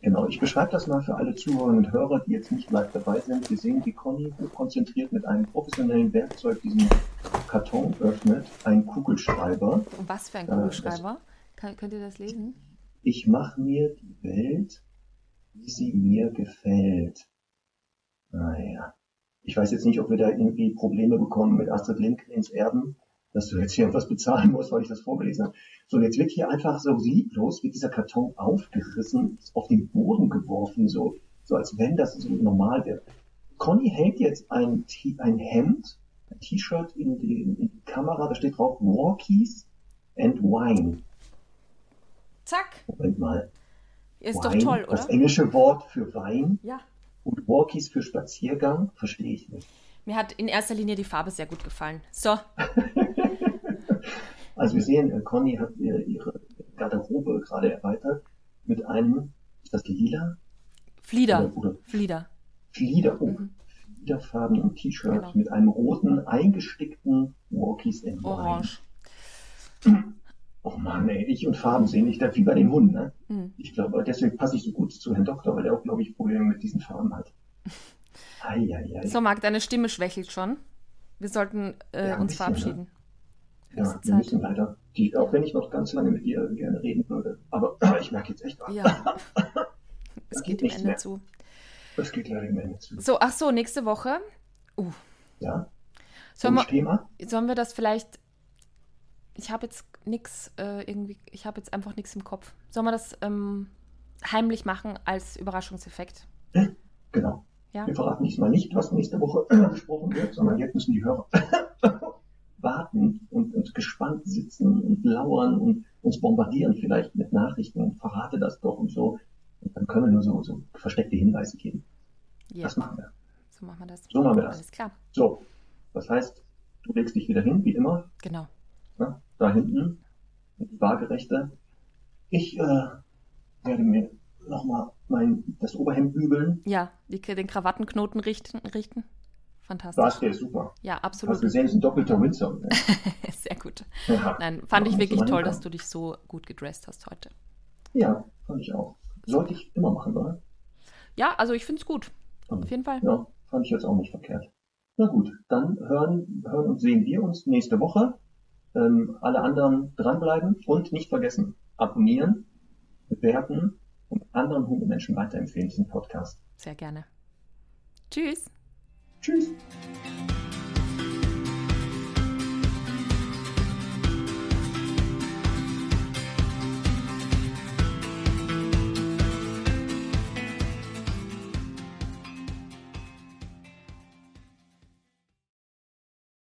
Genau, ich beschreibe das mal für alle Zuhörerinnen und Hörer, die jetzt nicht live dabei sind. Wir sehen, wie Conny konzentriert mit einem professionellen Werkzeug diesen Karton öffnet, ein Kugelschreiber. Und was für ein Kugelschreiber? Äh, Kann, könnt ihr das lesen? Ich mache mir die Welt, wie sie mir gefällt. Naja. Ich weiß jetzt nicht, ob wir da irgendwie Probleme bekommen mit Astrid Lindgrens Erben, dass du jetzt hier etwas bezahlen musst, weil ich das vorgelesen habe. So, jetzt wird hier einfach so lieblos, wird dieser Karton aufgerissen, auf den Boden geworfen, so, so als wenn das so normal wäre. Conny hält jetzt ein, ein Hemd, ein T-Shirt in die, in die Kamera, da steht drauf Walkies and Wine. Zack. Moment mal. Ist Wine, doch toll, oder? Das englische Wort für Wein. Ja. Und Walkies für Spaziergang verstehe ich nicht. Mir hat in erster Linie die Farbe sehr gut gefallen. So. Also wir sehen, äh, Conny hat ihr, ihre Garderobe gerade erweitert mit einem, ist das lila? Flieder. Oder, oder Flieder. Flieder, oh, Mhm. fliederfarbenen T-Shirt Genau. mit einem roten eingestickten Walkies in Orange. Oh Mann, ey, ich und Farben sehen nicht da wie bei den Hunden, ne? Mhm. Ich glaube, deswegen passe ich so gut zu Herrn Doktor, weil er auch, glaube ich, Probleme mit diesen Farben hat. Eieiei. So, Marc, deine Stimme schwächelt schon. Wir sollten äh, Ja, uns bisschen, verabschieden. Ja, Höchste wir Zeit. müssen leider, die, auch wenn ich noch ganz lange mit dir gerne reden würde. Aber ich merke jetzt echt, Ja. es geht geht dem Ende mehr. zu. das geht leider im Ende zu. So, ach so, nächste Woche. Uh, Ja, sollen, wir, Thema? sollen wir das vielleicht. Ich habe jetzt nichts äh, irgendwie. Ich habe jetzt einfach nichts im Kopf. Sollen wir das ähm, heimlich machen als Überraschungseffekt? Genau. Ja? Wir verraten diesmal nicht, was nächste Woche besprochen wird, sondern jetzt müssen die Hörer warten und, und gespannt sitzen und lauern und uns bombardieren vielleicht mit Nachrichten. Verrate das doch und so. Und dann können wir nur so, so versteckte Hinweise geben. Ja, Das machen wir. so machen wir das. So machen wir das. Alles klar. So, das heißt, du legst dich wieder hin, wie immer, Genau. Ne? da hinten, die Waagerechte. Ich äh, werde mir nochmal mein, das Oberhemd bügeln. Ja, die, den Krawattenknoten richten. richten. Fantastisch. Das ist super. Ja, Hast absolut. du gesehen, ist ein doppelter Windsor. Ne? Sehr gut. Ja. Nein, fand ich wirklich toll, dass du dich so gut gedresst hast heute. Ja, fand ich auch. Sollte ich immer machen, oder? Ja, also ich finde es gut. Auf jeden Fall. Ja, fand ich jetzt auch nicht verkehrt. Na gut, dann hören, hören und sehen wir uns nächste Woche. Ähm, alle anderen dranbleiben und nicht vergessen, abonnieren, bewerten und anderen Hundemenschen weiterempfehlen diesen Podcast. Sehr gerne. Tschüss. Tschüss.